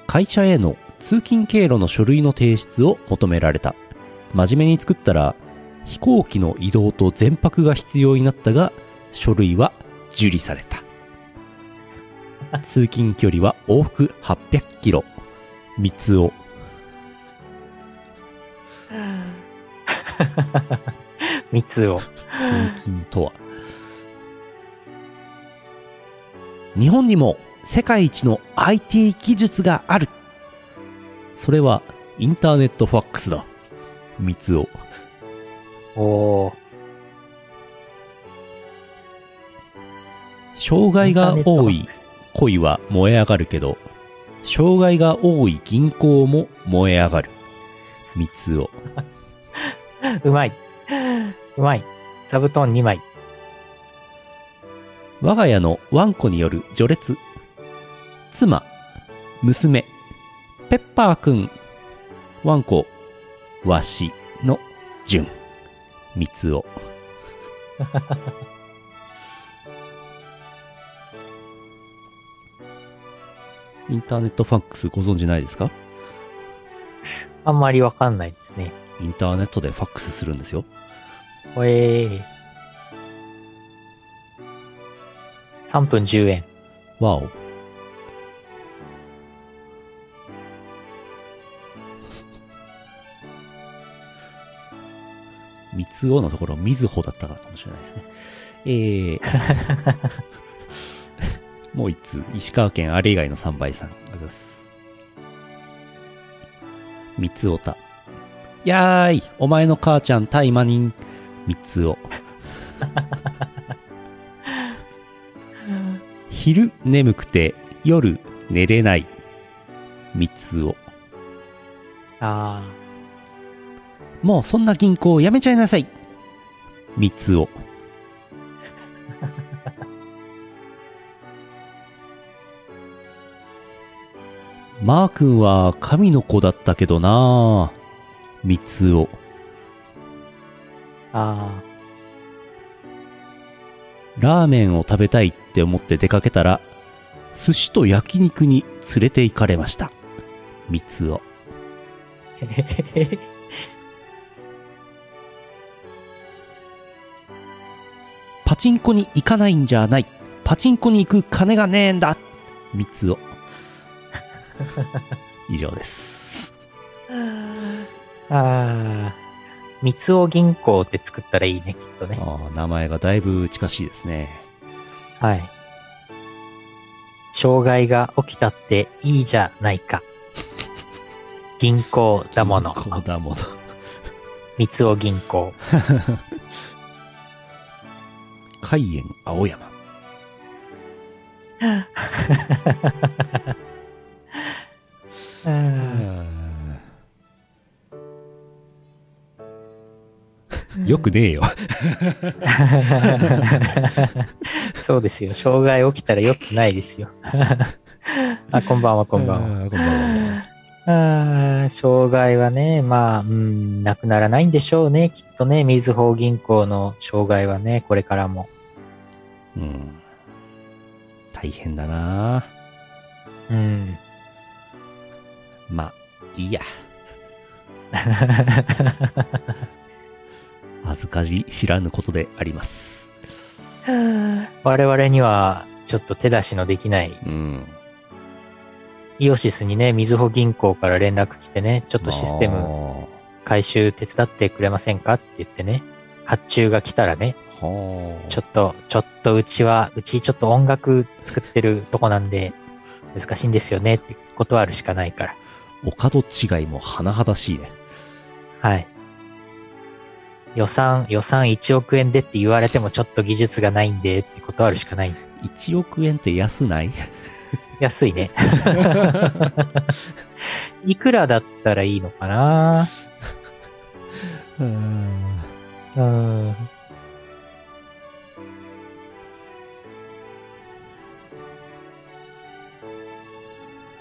会社への通勤経路の書類の提出を求められた。真面目に作ったら飛行機の移動と全泊が必要になったが書類は受理された。通勤距離は往復800キロ。三つをあ。三つを。通勤とは日本にも世界一の IT 技術があるそれはインターネットファックスだ三つをおー。障害が多い恋は燃え上がるけど障害が多い銀行も燃え上がる三つをうまい。うまい。座布団2枚。我が家のワンコによる序列妻娘ペッパーくんワンコわしの順三つを インターネットファックスご存知ないですか？あんまりわかんないですね。インターネットでファックスするんですよおえー。3分10円。わお三つおのところ、みずほだったからかもしれないですね。えー、もう一通、石川県あれ以外の3倍さん。あざす。三つおた。やーい、お前の母ちゃん、タイマニン。三つお。昼眠くて夜寝れない。三つを。あもうそんな銀行やめちゃいなさい。三つを。マー君は神の子だったけどな三つをあ。あラーメンを食べたいって思って出かけたら寿司と焼肉に連れて行かれました三つをあ。パチンコに行かないんじゃない。パチンコに行く金がねえんだ。三つを。以上です。ああ、三つお銀行って作ったらいいね、きっとね。ああ、名前がだいぶ近しいですね。はい。障害が起きたっていいじゃないか。銀行だもの。こうだもの。三つお銀行。海縁青山。うんよくねえよ。そうですよ。障害起きたらよくないですよ。あ、こんばんは、こんばんは。こんばんは。あー障害はね、まあ、うん、なくならないんでしょうね。きっとね、みずほ銀行の障害はね、これからも。うん。大変だなうん。まあ、いいや。恥ずかし知らぬことであります。我々には、ちょっと手出しのできない、うん。イオシスにね、みずほ銀行から連絡来てね、ちょっとシステムム。回収手伝ってくれませんかって言ってね、発注が来たらね、はあ。ちょっと、ちょっとうちは、うちちょっと音楽作ってるとこなんで、難しいんですよねって断るしかないから。お門違いも甚だしいね。はい。予算、予算1億円でって言われてもちょっと技術がないんでって断るしかない。1億円って安ない？安いね。いくらだったらいいのかな？うん。うーん。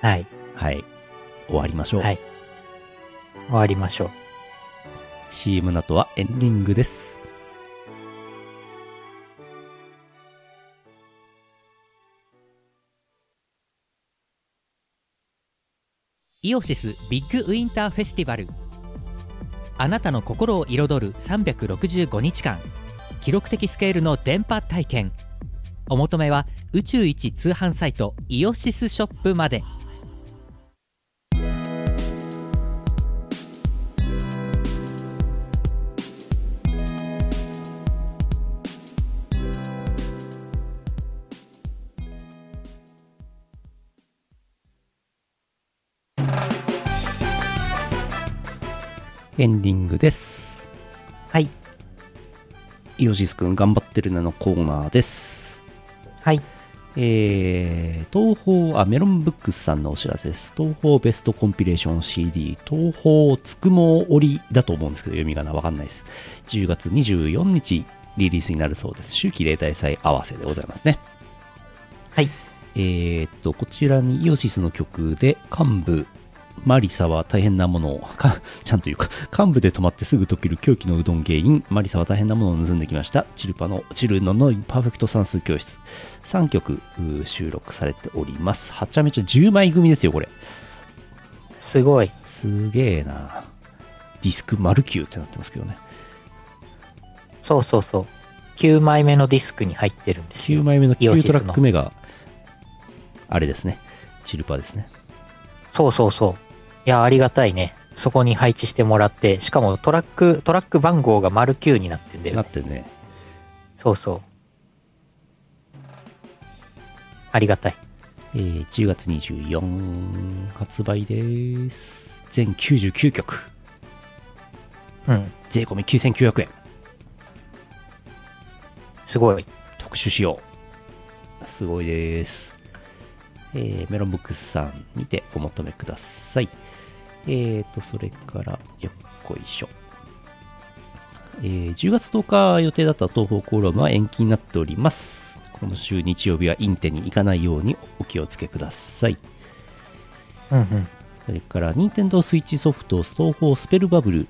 はい。はい。終わりましょう。はい終わりましょう。CM の後はエンディングです。イオシスビッグウィンターフェスティバル。あなたの心を彩る365日間。記録的スケールの電波体験。お求めは宇宙一通販サイトイオシスショップまで。エンディングです。はい。イオシスくん頑張ってるねのコーナーです。はい。えー、東宝、あ、メロンブックスさんのお知らせです。東宝ベストコンピレーション CD、東宝つくも折りだと思うんですけど、読み仮名わかんないです。10月24日リリースになるそうです。秋季例大祭合わせでございますね。はい。えーっと、こちらにイオシスの曲で、幹部、マリサは大変なものを、か ちゃんと言うか、幹部で止まってすぐ溶ける狂気のうどん芸人、マリサは大変なものを盗んできました。チルパの、チルノのパーフェクト算数教室。3曲収録されております。はちゃめちゃ10枚組ですよ、これ。すごい。すげえな。ディスク丸9ってなってますけどね。そうそうそう。9枚目のディスクに入ってるんですよ。9枚目の9イオシスのトラック目が、あれですね。チルパですね。そうそうそう。いや、ありがたいね。そこに配置してもらって、しかもトラック、トラック番号が丸9になってんだよね。なってね。そうそう。ありがたい。えー10月24発売です。全99曲。うん。税込み9900円。すごい。特殊仕様。すごいです。えーメロンブックスさんにてお求めください。えーと、それから、よっこいしょ。えー10月10日予定だった東方コラムは延期になっております。今週日曜日はインテに行かないようにお気をつけください。うんうん。それから、任天堂スイッチソフト、東方スペルバブル、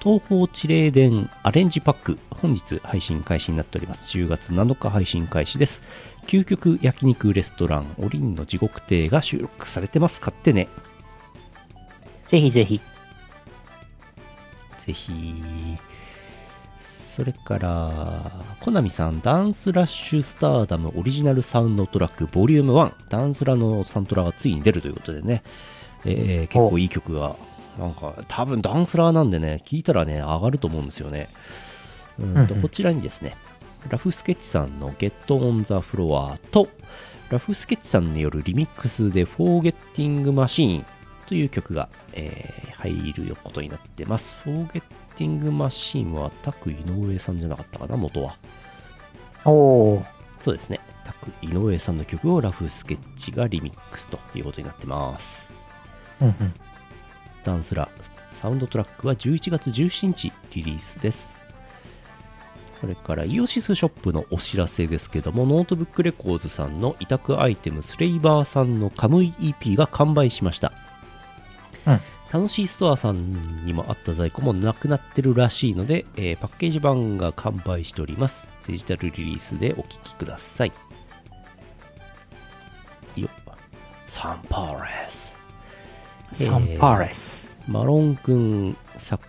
東方地霊伝アレンジパック、本日配信開始になっております。10月7日配信開始です。究極焼肉レストラン、オリンの地獄亭が収録されてます。買ってね。ぜひぜひ。ぜひ。それから、コナミさん、ダンスラッシュスターダムオリジナルサウンドトラックボリューム1、ダンスラのサントラがついに出るということでね、えー結構いい曲が、なんか多分ダンスラーなんでね、聴いたらね、上がると思うんですよね。うんとこちらにですね、ラフスケッチさんの Get on the Floor と、ラフスケッチさんによるリミックスで Forgetting Machine という曲が、えー入ることになってます。Forgetting Machine はタク井上さんじゃなかったかな、元は。おー。そうですね。タク井上さんの曲をラフスケッチがリミックスということになってます。うんうん。ダンスラサウンドトラックは11月17日リリースです。それからイオシスショップのお知らせですけども、ノートブックレコーズさんの委託アイテムスレイバーさんのカムイ EP が完売しました。うん楽しいストアさんにもあった在庫もなくなってるらしいので、えーパッケージ版が完売しております。デジタルリリースでお聴きください。よっ。サンパーレス。サンパレス。マロン君作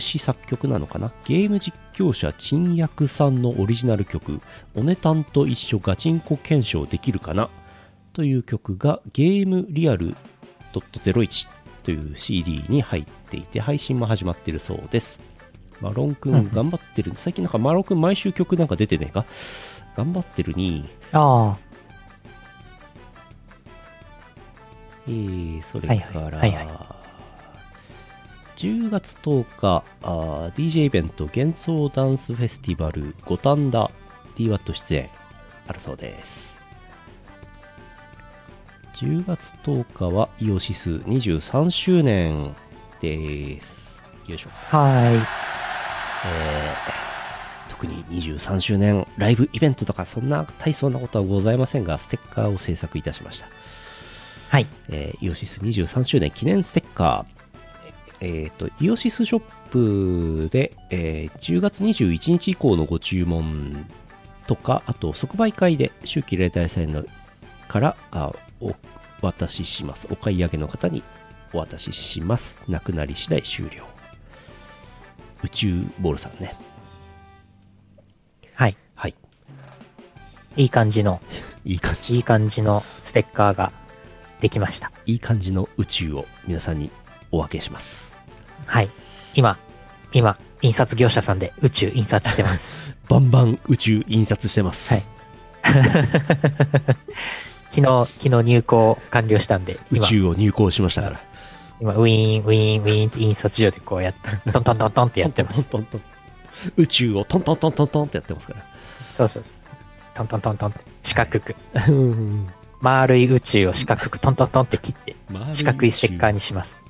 詞作曲なのかな？ゲーム実況者陳薬さんのオリジナル曲「おねたんと一緒ガチンコ検証できるかな?」という曲がゲームリアル .01 という CD に入っていて配信も始まってるそうです。マロン君頑張ってる。最近なんかマロン君毎週曲なんか出てねえか？頑張ってるに。あえー、それから、はいはい。はいは10月10日あー DJ イベント幻想ダンスフェスティバル五反田 DWAT 出演。あるそうです10月10日はイオシス23周年ですよいしょあ。はえー特に23周年ライブイベントとかそんな大層なことはございませんがステッカーを制作いたしましたい。はい。えーイオシス23周年記念ステッカー、えっ、と、イオシスショップで、えー10月21日以降のご注文とか、あと即売会で秋季例大祭のからあお渡しします。お買い上げの方にお渡しします。なくなり次第終了。宇宙ボールさんね。はい。はい。いい感じの、いい感じ。いい感じのステッカーができました。いい感じの宇宙を皆さんにお分けします。はい。今、今、印刷業者さんで宇宙印刷してます。バンバン宇宙印刷してます。はい 昨日、昨日入稿完了したんで、宇今、宙を入稿しましたから。今ウィーン、ウィーン、ウィーンって印刷所でこうやって、トントントントンってやってます。トントントン宇宙をトントントントントンってやってますから。そうそうそう。トントントントンって、四角く。丸い宇宙を四角くトントントンって切って、四角いステッカーにします。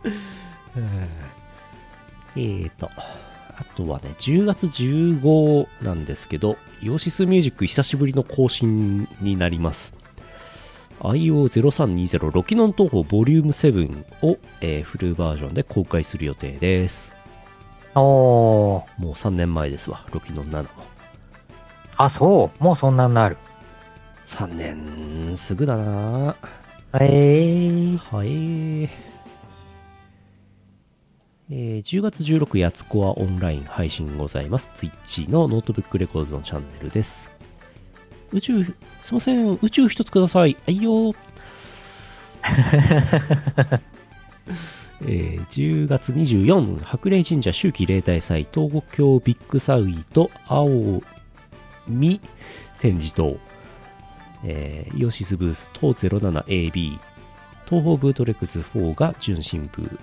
えーと、あとはね、10月15なんですけど、イオシスミュージック久しぶりの更新になります。IO0320 ロキノン東方ボリューム7を、えーフルバージョンで公開する予定です。おー。もう3年前ですわ、ロキノン7も。あ、そう。もうそんなんなる。3年すぐだなえー。はい。えー10月16やつこはオンライン配信ございます。Twitch のノートブックレコーズのチャンネルです。宇宙、すいません、宇宙一つください。あいよ ー。えー10月24、博麗神社秋季例大祭、東京ビッグサイト青海展示棟、えーイオシスブース等 07AB 東方ブートレッグス4が純新譜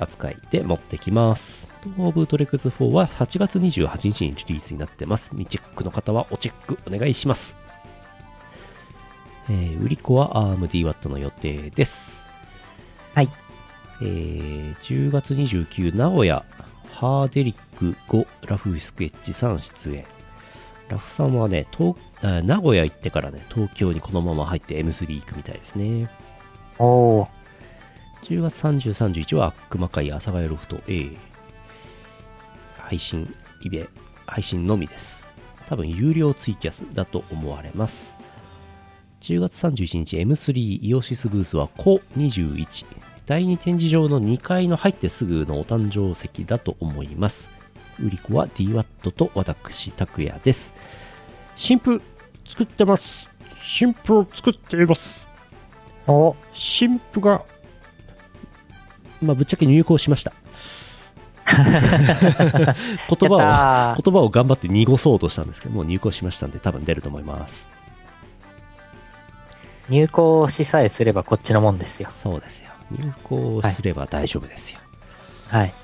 扱いで持ってきます。東方ブートレッグス4は8月28日にリリースになってます。未チェックの方はおチェックお願いします。えー売り子は ARMDWAT の予定です。はい。えー10月29名古屋ハーデリック5ラフスケッチさん出演。ラフさんはね、東あ名古屋行ってからね、東京にこのまま入って M3 行くみたいですね。おー。10月30、31は熊会阿佐ヶ谷ロフト A 配信イベ配信のみです多分有料ツイキャスだと思われます10月31日 M3 イオシスブースはコ21第2展示場の2階の入ってすぐのお誕生席だと思います売り子は DWAT と私、拓也です。新譜作ってます。新譜を作っています。お、新譜が、まあ、ぶっちゃけ入稿しました。言葉を、言葉を頑張って濁そうとしたんですけど、もう入稿しましたんで、多分出ると思います。ー入校しさえすればこっちのもんですよ。そうですよ。入稿すれば大丈夫ですよ。はい。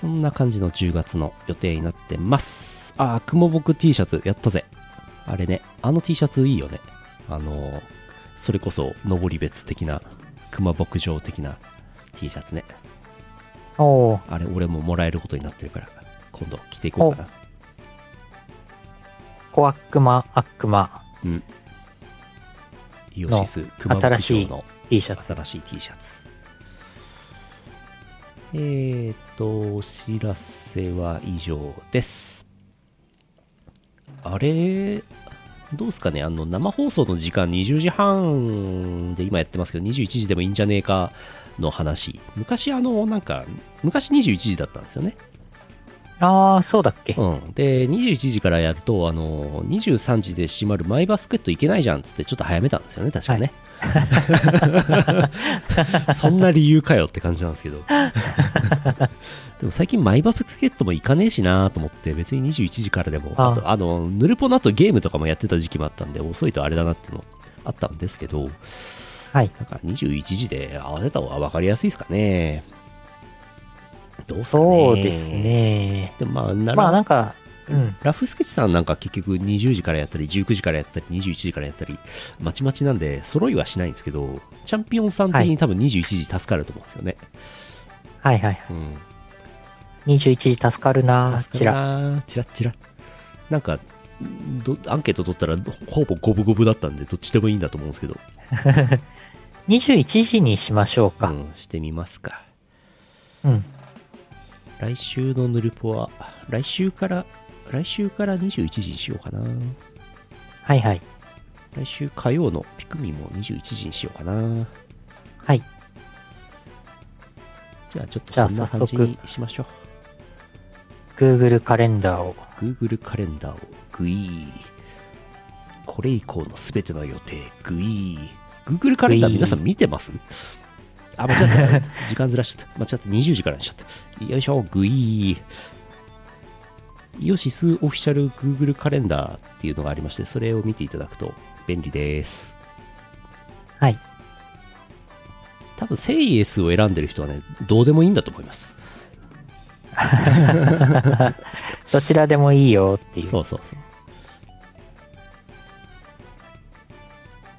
そんな感じの10月の予定になってます。あー、雲僕 T シャツやったぜ。あれね、あの T シャツいいよね。あのーそれこそ、登り別的な、熊牧場的な T シャツね。おー、あれ、俺ももらえることになってるから、今度着ていこうかな。コアックマ、アックマうん。イオシス熊牧新しい場の T シャツ。新しい T シャツ。えーと、お知らせは以上です。あれ、どうすかね？あの、生放送の時間20時半で今やってますけど、21時でもいいんじゃねえかの話。昔あの、なんか、昔21時だったんですよね。あー、そうだっけうん。で、21時からやると、あの、23時で閉まるマイバスケットいけないじゃんっつってちょっと早めたんですよね、確かね。そんな理由かよって感じなんですけど。でも最近マイバスケットも行かねえしなと思って、別に21時からでも、あああと、あの、ヌルポの後ゲームとかもやってた時期もあったんで、遅いとあれだなってのあったんですけど、はい。なんか21時で合わせた方が分かりやすいですかね。どうすかね。そうです。ね。でもまあ、ならまあなんか、うん。ラフスケッチさんなんか結局20時からやったり、19時からやったり、21時からやったり、まちまちなんで、揃いはしないんですけど、チャンピオンさん的に多分21時助かると思うんですよね。はいはい。うん。21時助かるな助かるちら。なチラッチラ。なんか、どアンケート取ったら、ほぼ五分五分だったんで、どっちでもいいんだと思うんですけど、21時にしましょうか。うん、してみますか。うん。来週のヌルポは、来週から、来週から21時にしようかな。はいはい。来週火曜のピクミンも21時にしようかな。はい。じゃあちょっとそんな感じにしましょう。Google カレンダーを。Google カレンダーをグイー。これ以降のすべての予定グイー。Google カレンダー皆さん見てます？あ、間違った。時間ずらしちゃった。間違った。20時からにしちゃった。よいしょ、グイー。イオシスオフィシャル Google カレンダーっていうのがありまして、それを見ていただくと便利です。はい。多分、セイエスを選んでる人はね、どうでもいいんだと思います。どちらでもいいよっていう。そうそうそう。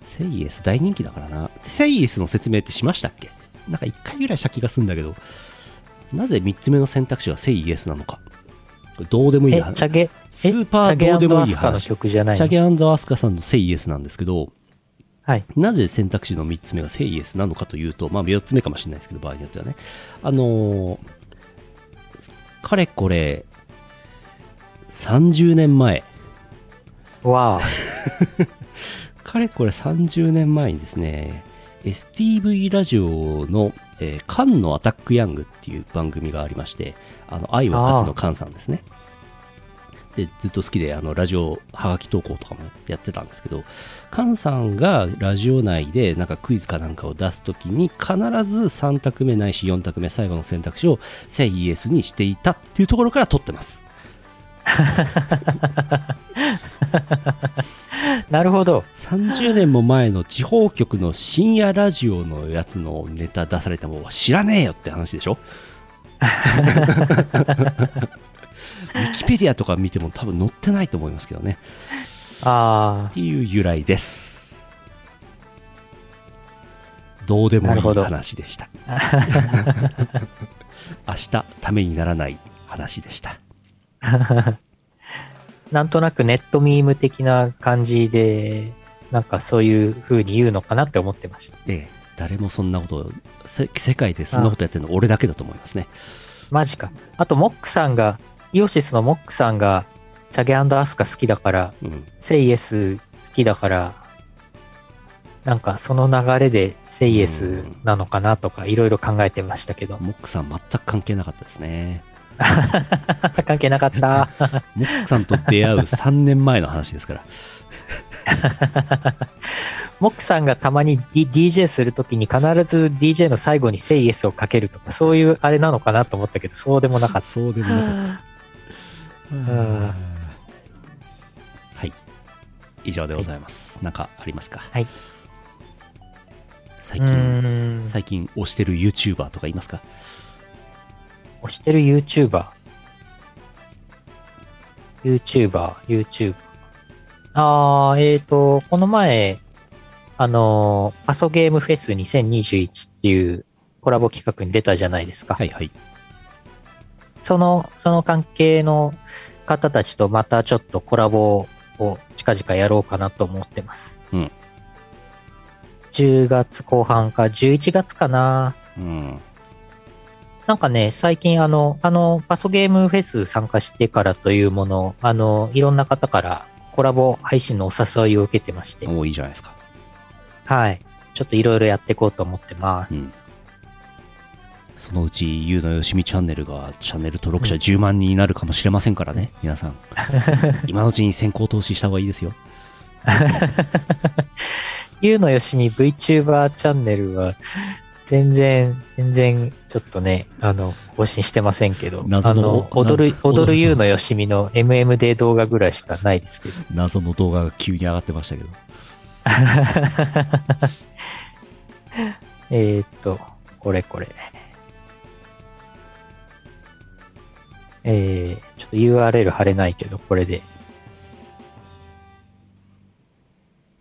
セイエス大人気だからな。セイエスの説明ってしましたっけ？なんか一回ぐらいした気がするんだけど、なぜ三つ目の選択肢はセイエスなのか。どうでもいいえ、話チャゲ、えスーパーどうでもいい話。チャゲアスカさんのセイエスなんですけど、はい。なぜ選択肢の3つ目がセイエスなのかというと、まあ4つ目かもしれないですけど、場合によってはね。あのーかれこれ、30年前、わあ。かれこれ30年前にですね、STV ラジオの、えーカンのアタックヤングっていう番組がありまして、あの、愛は勝つのカンさんですね。で、ずっと好きで、あの、ラジオ、はがき投稿とかもやってたんですけど、カンさんがラジオ内でなんかクイズかなんかを出すときに、必ず3択目ないし4択目、最後の選択肢をセイイエスにしていたっていうところから撮ってます。なるほど。30年も前の地方局の深夜ラジオのやつのネタ出されても知らねえよって話でしょ？ウィキペディアとか見ても多分載ってないと思いますけどね。あっていう由来です。どうでもいい話でした。明日ためにならない話でした。あ。なんとなくネットミーム的な感じで、なんかそういう風に言うのかなって思ってました。ええ誰もそんなこと世界でそんなことやってるの俺だけだと思いますねマジか。あと、モックさんが、イオシスのモックさんが、チャゲアスカ好きだから、うんセイエス好きだから、なんかその流れでセイエスなのかなとかいろいろ考えてましたけど。モックさん全く関係なかったですね 関係なかった。モックさんと出会う3年前の話ですから。モックさんがたまに、D、DJ するときに必ず DJ の最後に Say Yes をかけるとか、そういうあれなのかなと思ったけど、そうでもなかっそうでもなかった。んはい。以上でございます。なんかありますか？はい。最近。最近推してる YouTuber とかいますか？推してる YouTuber。YouTuber、YouTube。あー、えーと、この前、あのー、パソゲームフェス2021っていうコラボ企画に出たじゃないですか。はいはい。その、その関係の方たちとまたちょっとコラボを近々やろうかなと思ってます。うん。10月後半か11月かな。うん。なんかね、最近あの、あの、パソゲームフェス参加してからというもの、あの、いろんな方からコラボ配信のお誘いを受けてまして、もういいじゃないですか。はい。ちょっといろいろやっていこうと思ってます。うん。そのうち、ゆうのよしみチャンネルがチャンネル登録者10万人になるかもしれませんからね、皆さん。今のうちに先行投資した方がいいですよ。ゆうのよしみ VTuber チャンネルは、全然、全然、ちょっとね、あの、更新してませんけど、謎のあの、踊る、謎踊るゆうのよしみの MMD 動画ぐらいしかないですけど。謎の動画が急に上がってましたけど。えーっと、これこれ。えー、ちょっと URL 貼れないけど、これで。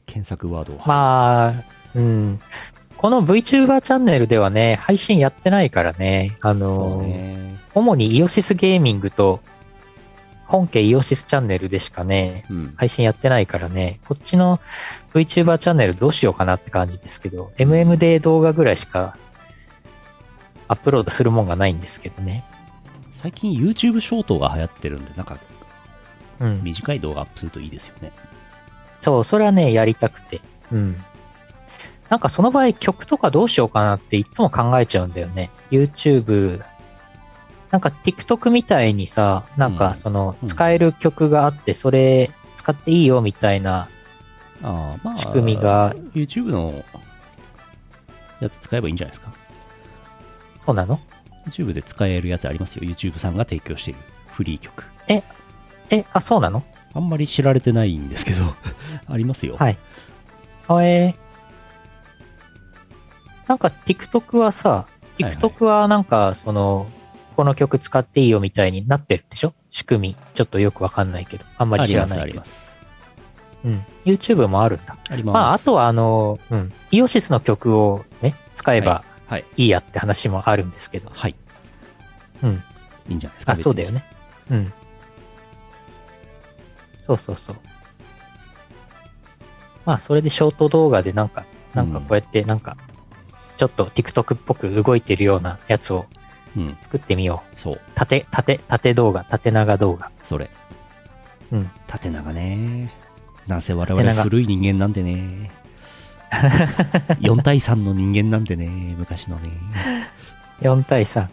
検索ワードを。まあ、うん。この VTuber チャンネルではね、配信やってないからね、あそのうね。主にイオシスゲーミングと、本家イオシスチャンネルでしかね、うん。配信やってないからね、こっちの VTuber チャンネルどうしようかなって感じですけど、MMD 動画ぐらいしかアップロードするもんがないんですけどね。最近 YouTube ショートが流行ってるんで、なんかうん。短い動画アップするといいですよね。そう、それはね、やりたくて。うん。なんかその場合曲とかどうしようかなっていつも考えちゃうんだよね。YouTube、なんか TikTok みたいにさ、なんかそのうん使える曲があって、それ使っていいよみたいな、ああ、まあ、仕組みが YouTube のやつ使えばいいんじゃないですか。そうなの？YouTube で使えるやつありますよ。YouTube さんが提供しているフリー曲。え、あ、そうなの？あんまり知られてないんですけど、ありますよ。はい。あえーなんか TikTok はさ、TikTok はなんかその、この曲使っていいよみたいになってるでしょ？仕組み。ちょっとよくわかんないけど。あんまり知らないけどありま。す、うん。YouTube もあるんだ。あります。まあ、あとはあの、うん。イオシスの曲をね、使えばはい。いいやって話もあるんですけど。はい。うん。いいんじゃないですか。あ、そうだよね。うん。そうそうそう。まあ、それでショート動画でなんか、なんかこうやってなんか、ちょっと TikTok っぽく動いてるようなやつを。うん。作ってみよう。そう。縦、縦、縦動画、縦長動画。それ。うん。縦長ね。なんせ我縦長々古い人間なんでね。4対3の人間なんでね。昔のね。4対3。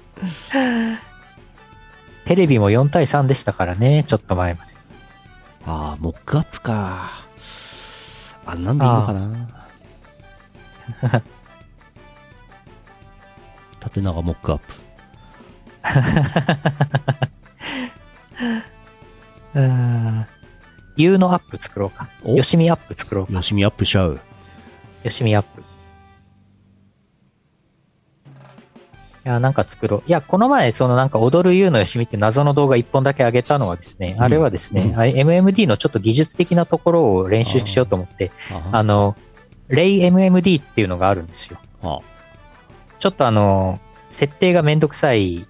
テレビも4対3でしたからね、ちょっと前まで。ああ、モックアップか。あんなんでいいのかな。縦長モックアップ。うーん。U のアップ作ろうか。お？よしみアップ作ろうか。よしみアップしちゃう。よしみアップ。いや、なんか作ろう。いや、この前、そのなんか踊る U のよしみって謎の動画一本だけ上げたのはですね、うんあれはですね、うん MMD のちょっと技術的なところを練習しようと思って、ああの、レイ MMD っていうのがあるんですよ。あちょっとあの、設定がめんどくさい、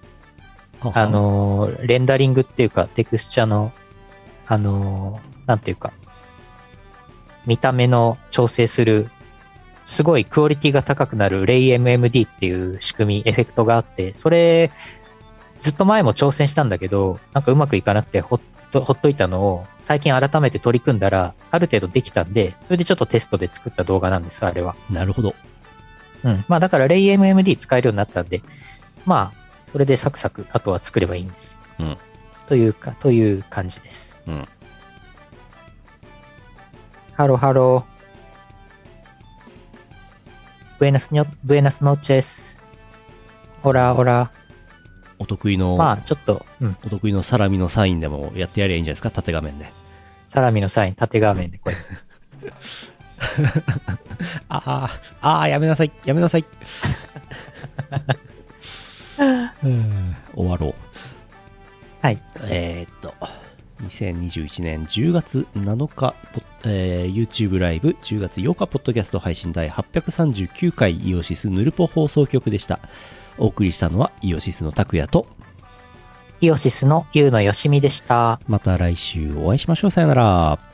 ああの、レンダリングっていうか、テクスチャの、あの、なんていうか、見た目の調整する、すごいクオリティが高くなる RayMMD っていう仕組み、エフェクトがあって、それ、ずっと前も挑戦したんだけど、なんかうまくいかなくてほっと、ほっといたのを、最近改めて取り組んだら、ある程度できたんで、それでちょっとテストで作った動画なんです、あれは。なるほど。うん。まあだから RayMMD 使えるようになったんで、まあ、それでサクサク、あとは作ればいいんですよ。うん。というか、という感じです。うん。 Hello hello。Buenas no、Buenas noches。Hola hola。お得意の、まあ、ちょっと、うん。お得意のサラミのサインでもやってやりゃいいんじゃないですか？縦画面で。サラミのサイン、縦画面でこれ。ああ、ああ、やめなさい、やめなさい。う ん終わろう。はい。えーっと、2021年10月7日、ポえー YouTube ライブ、10月8日、ポッドキャスト配信第839回イオシスヌルポ放送局でした。お送りしたのはイオシスの拓也と、イオシスのユウのよしみでした。また来週お会いしましょう。さよなら。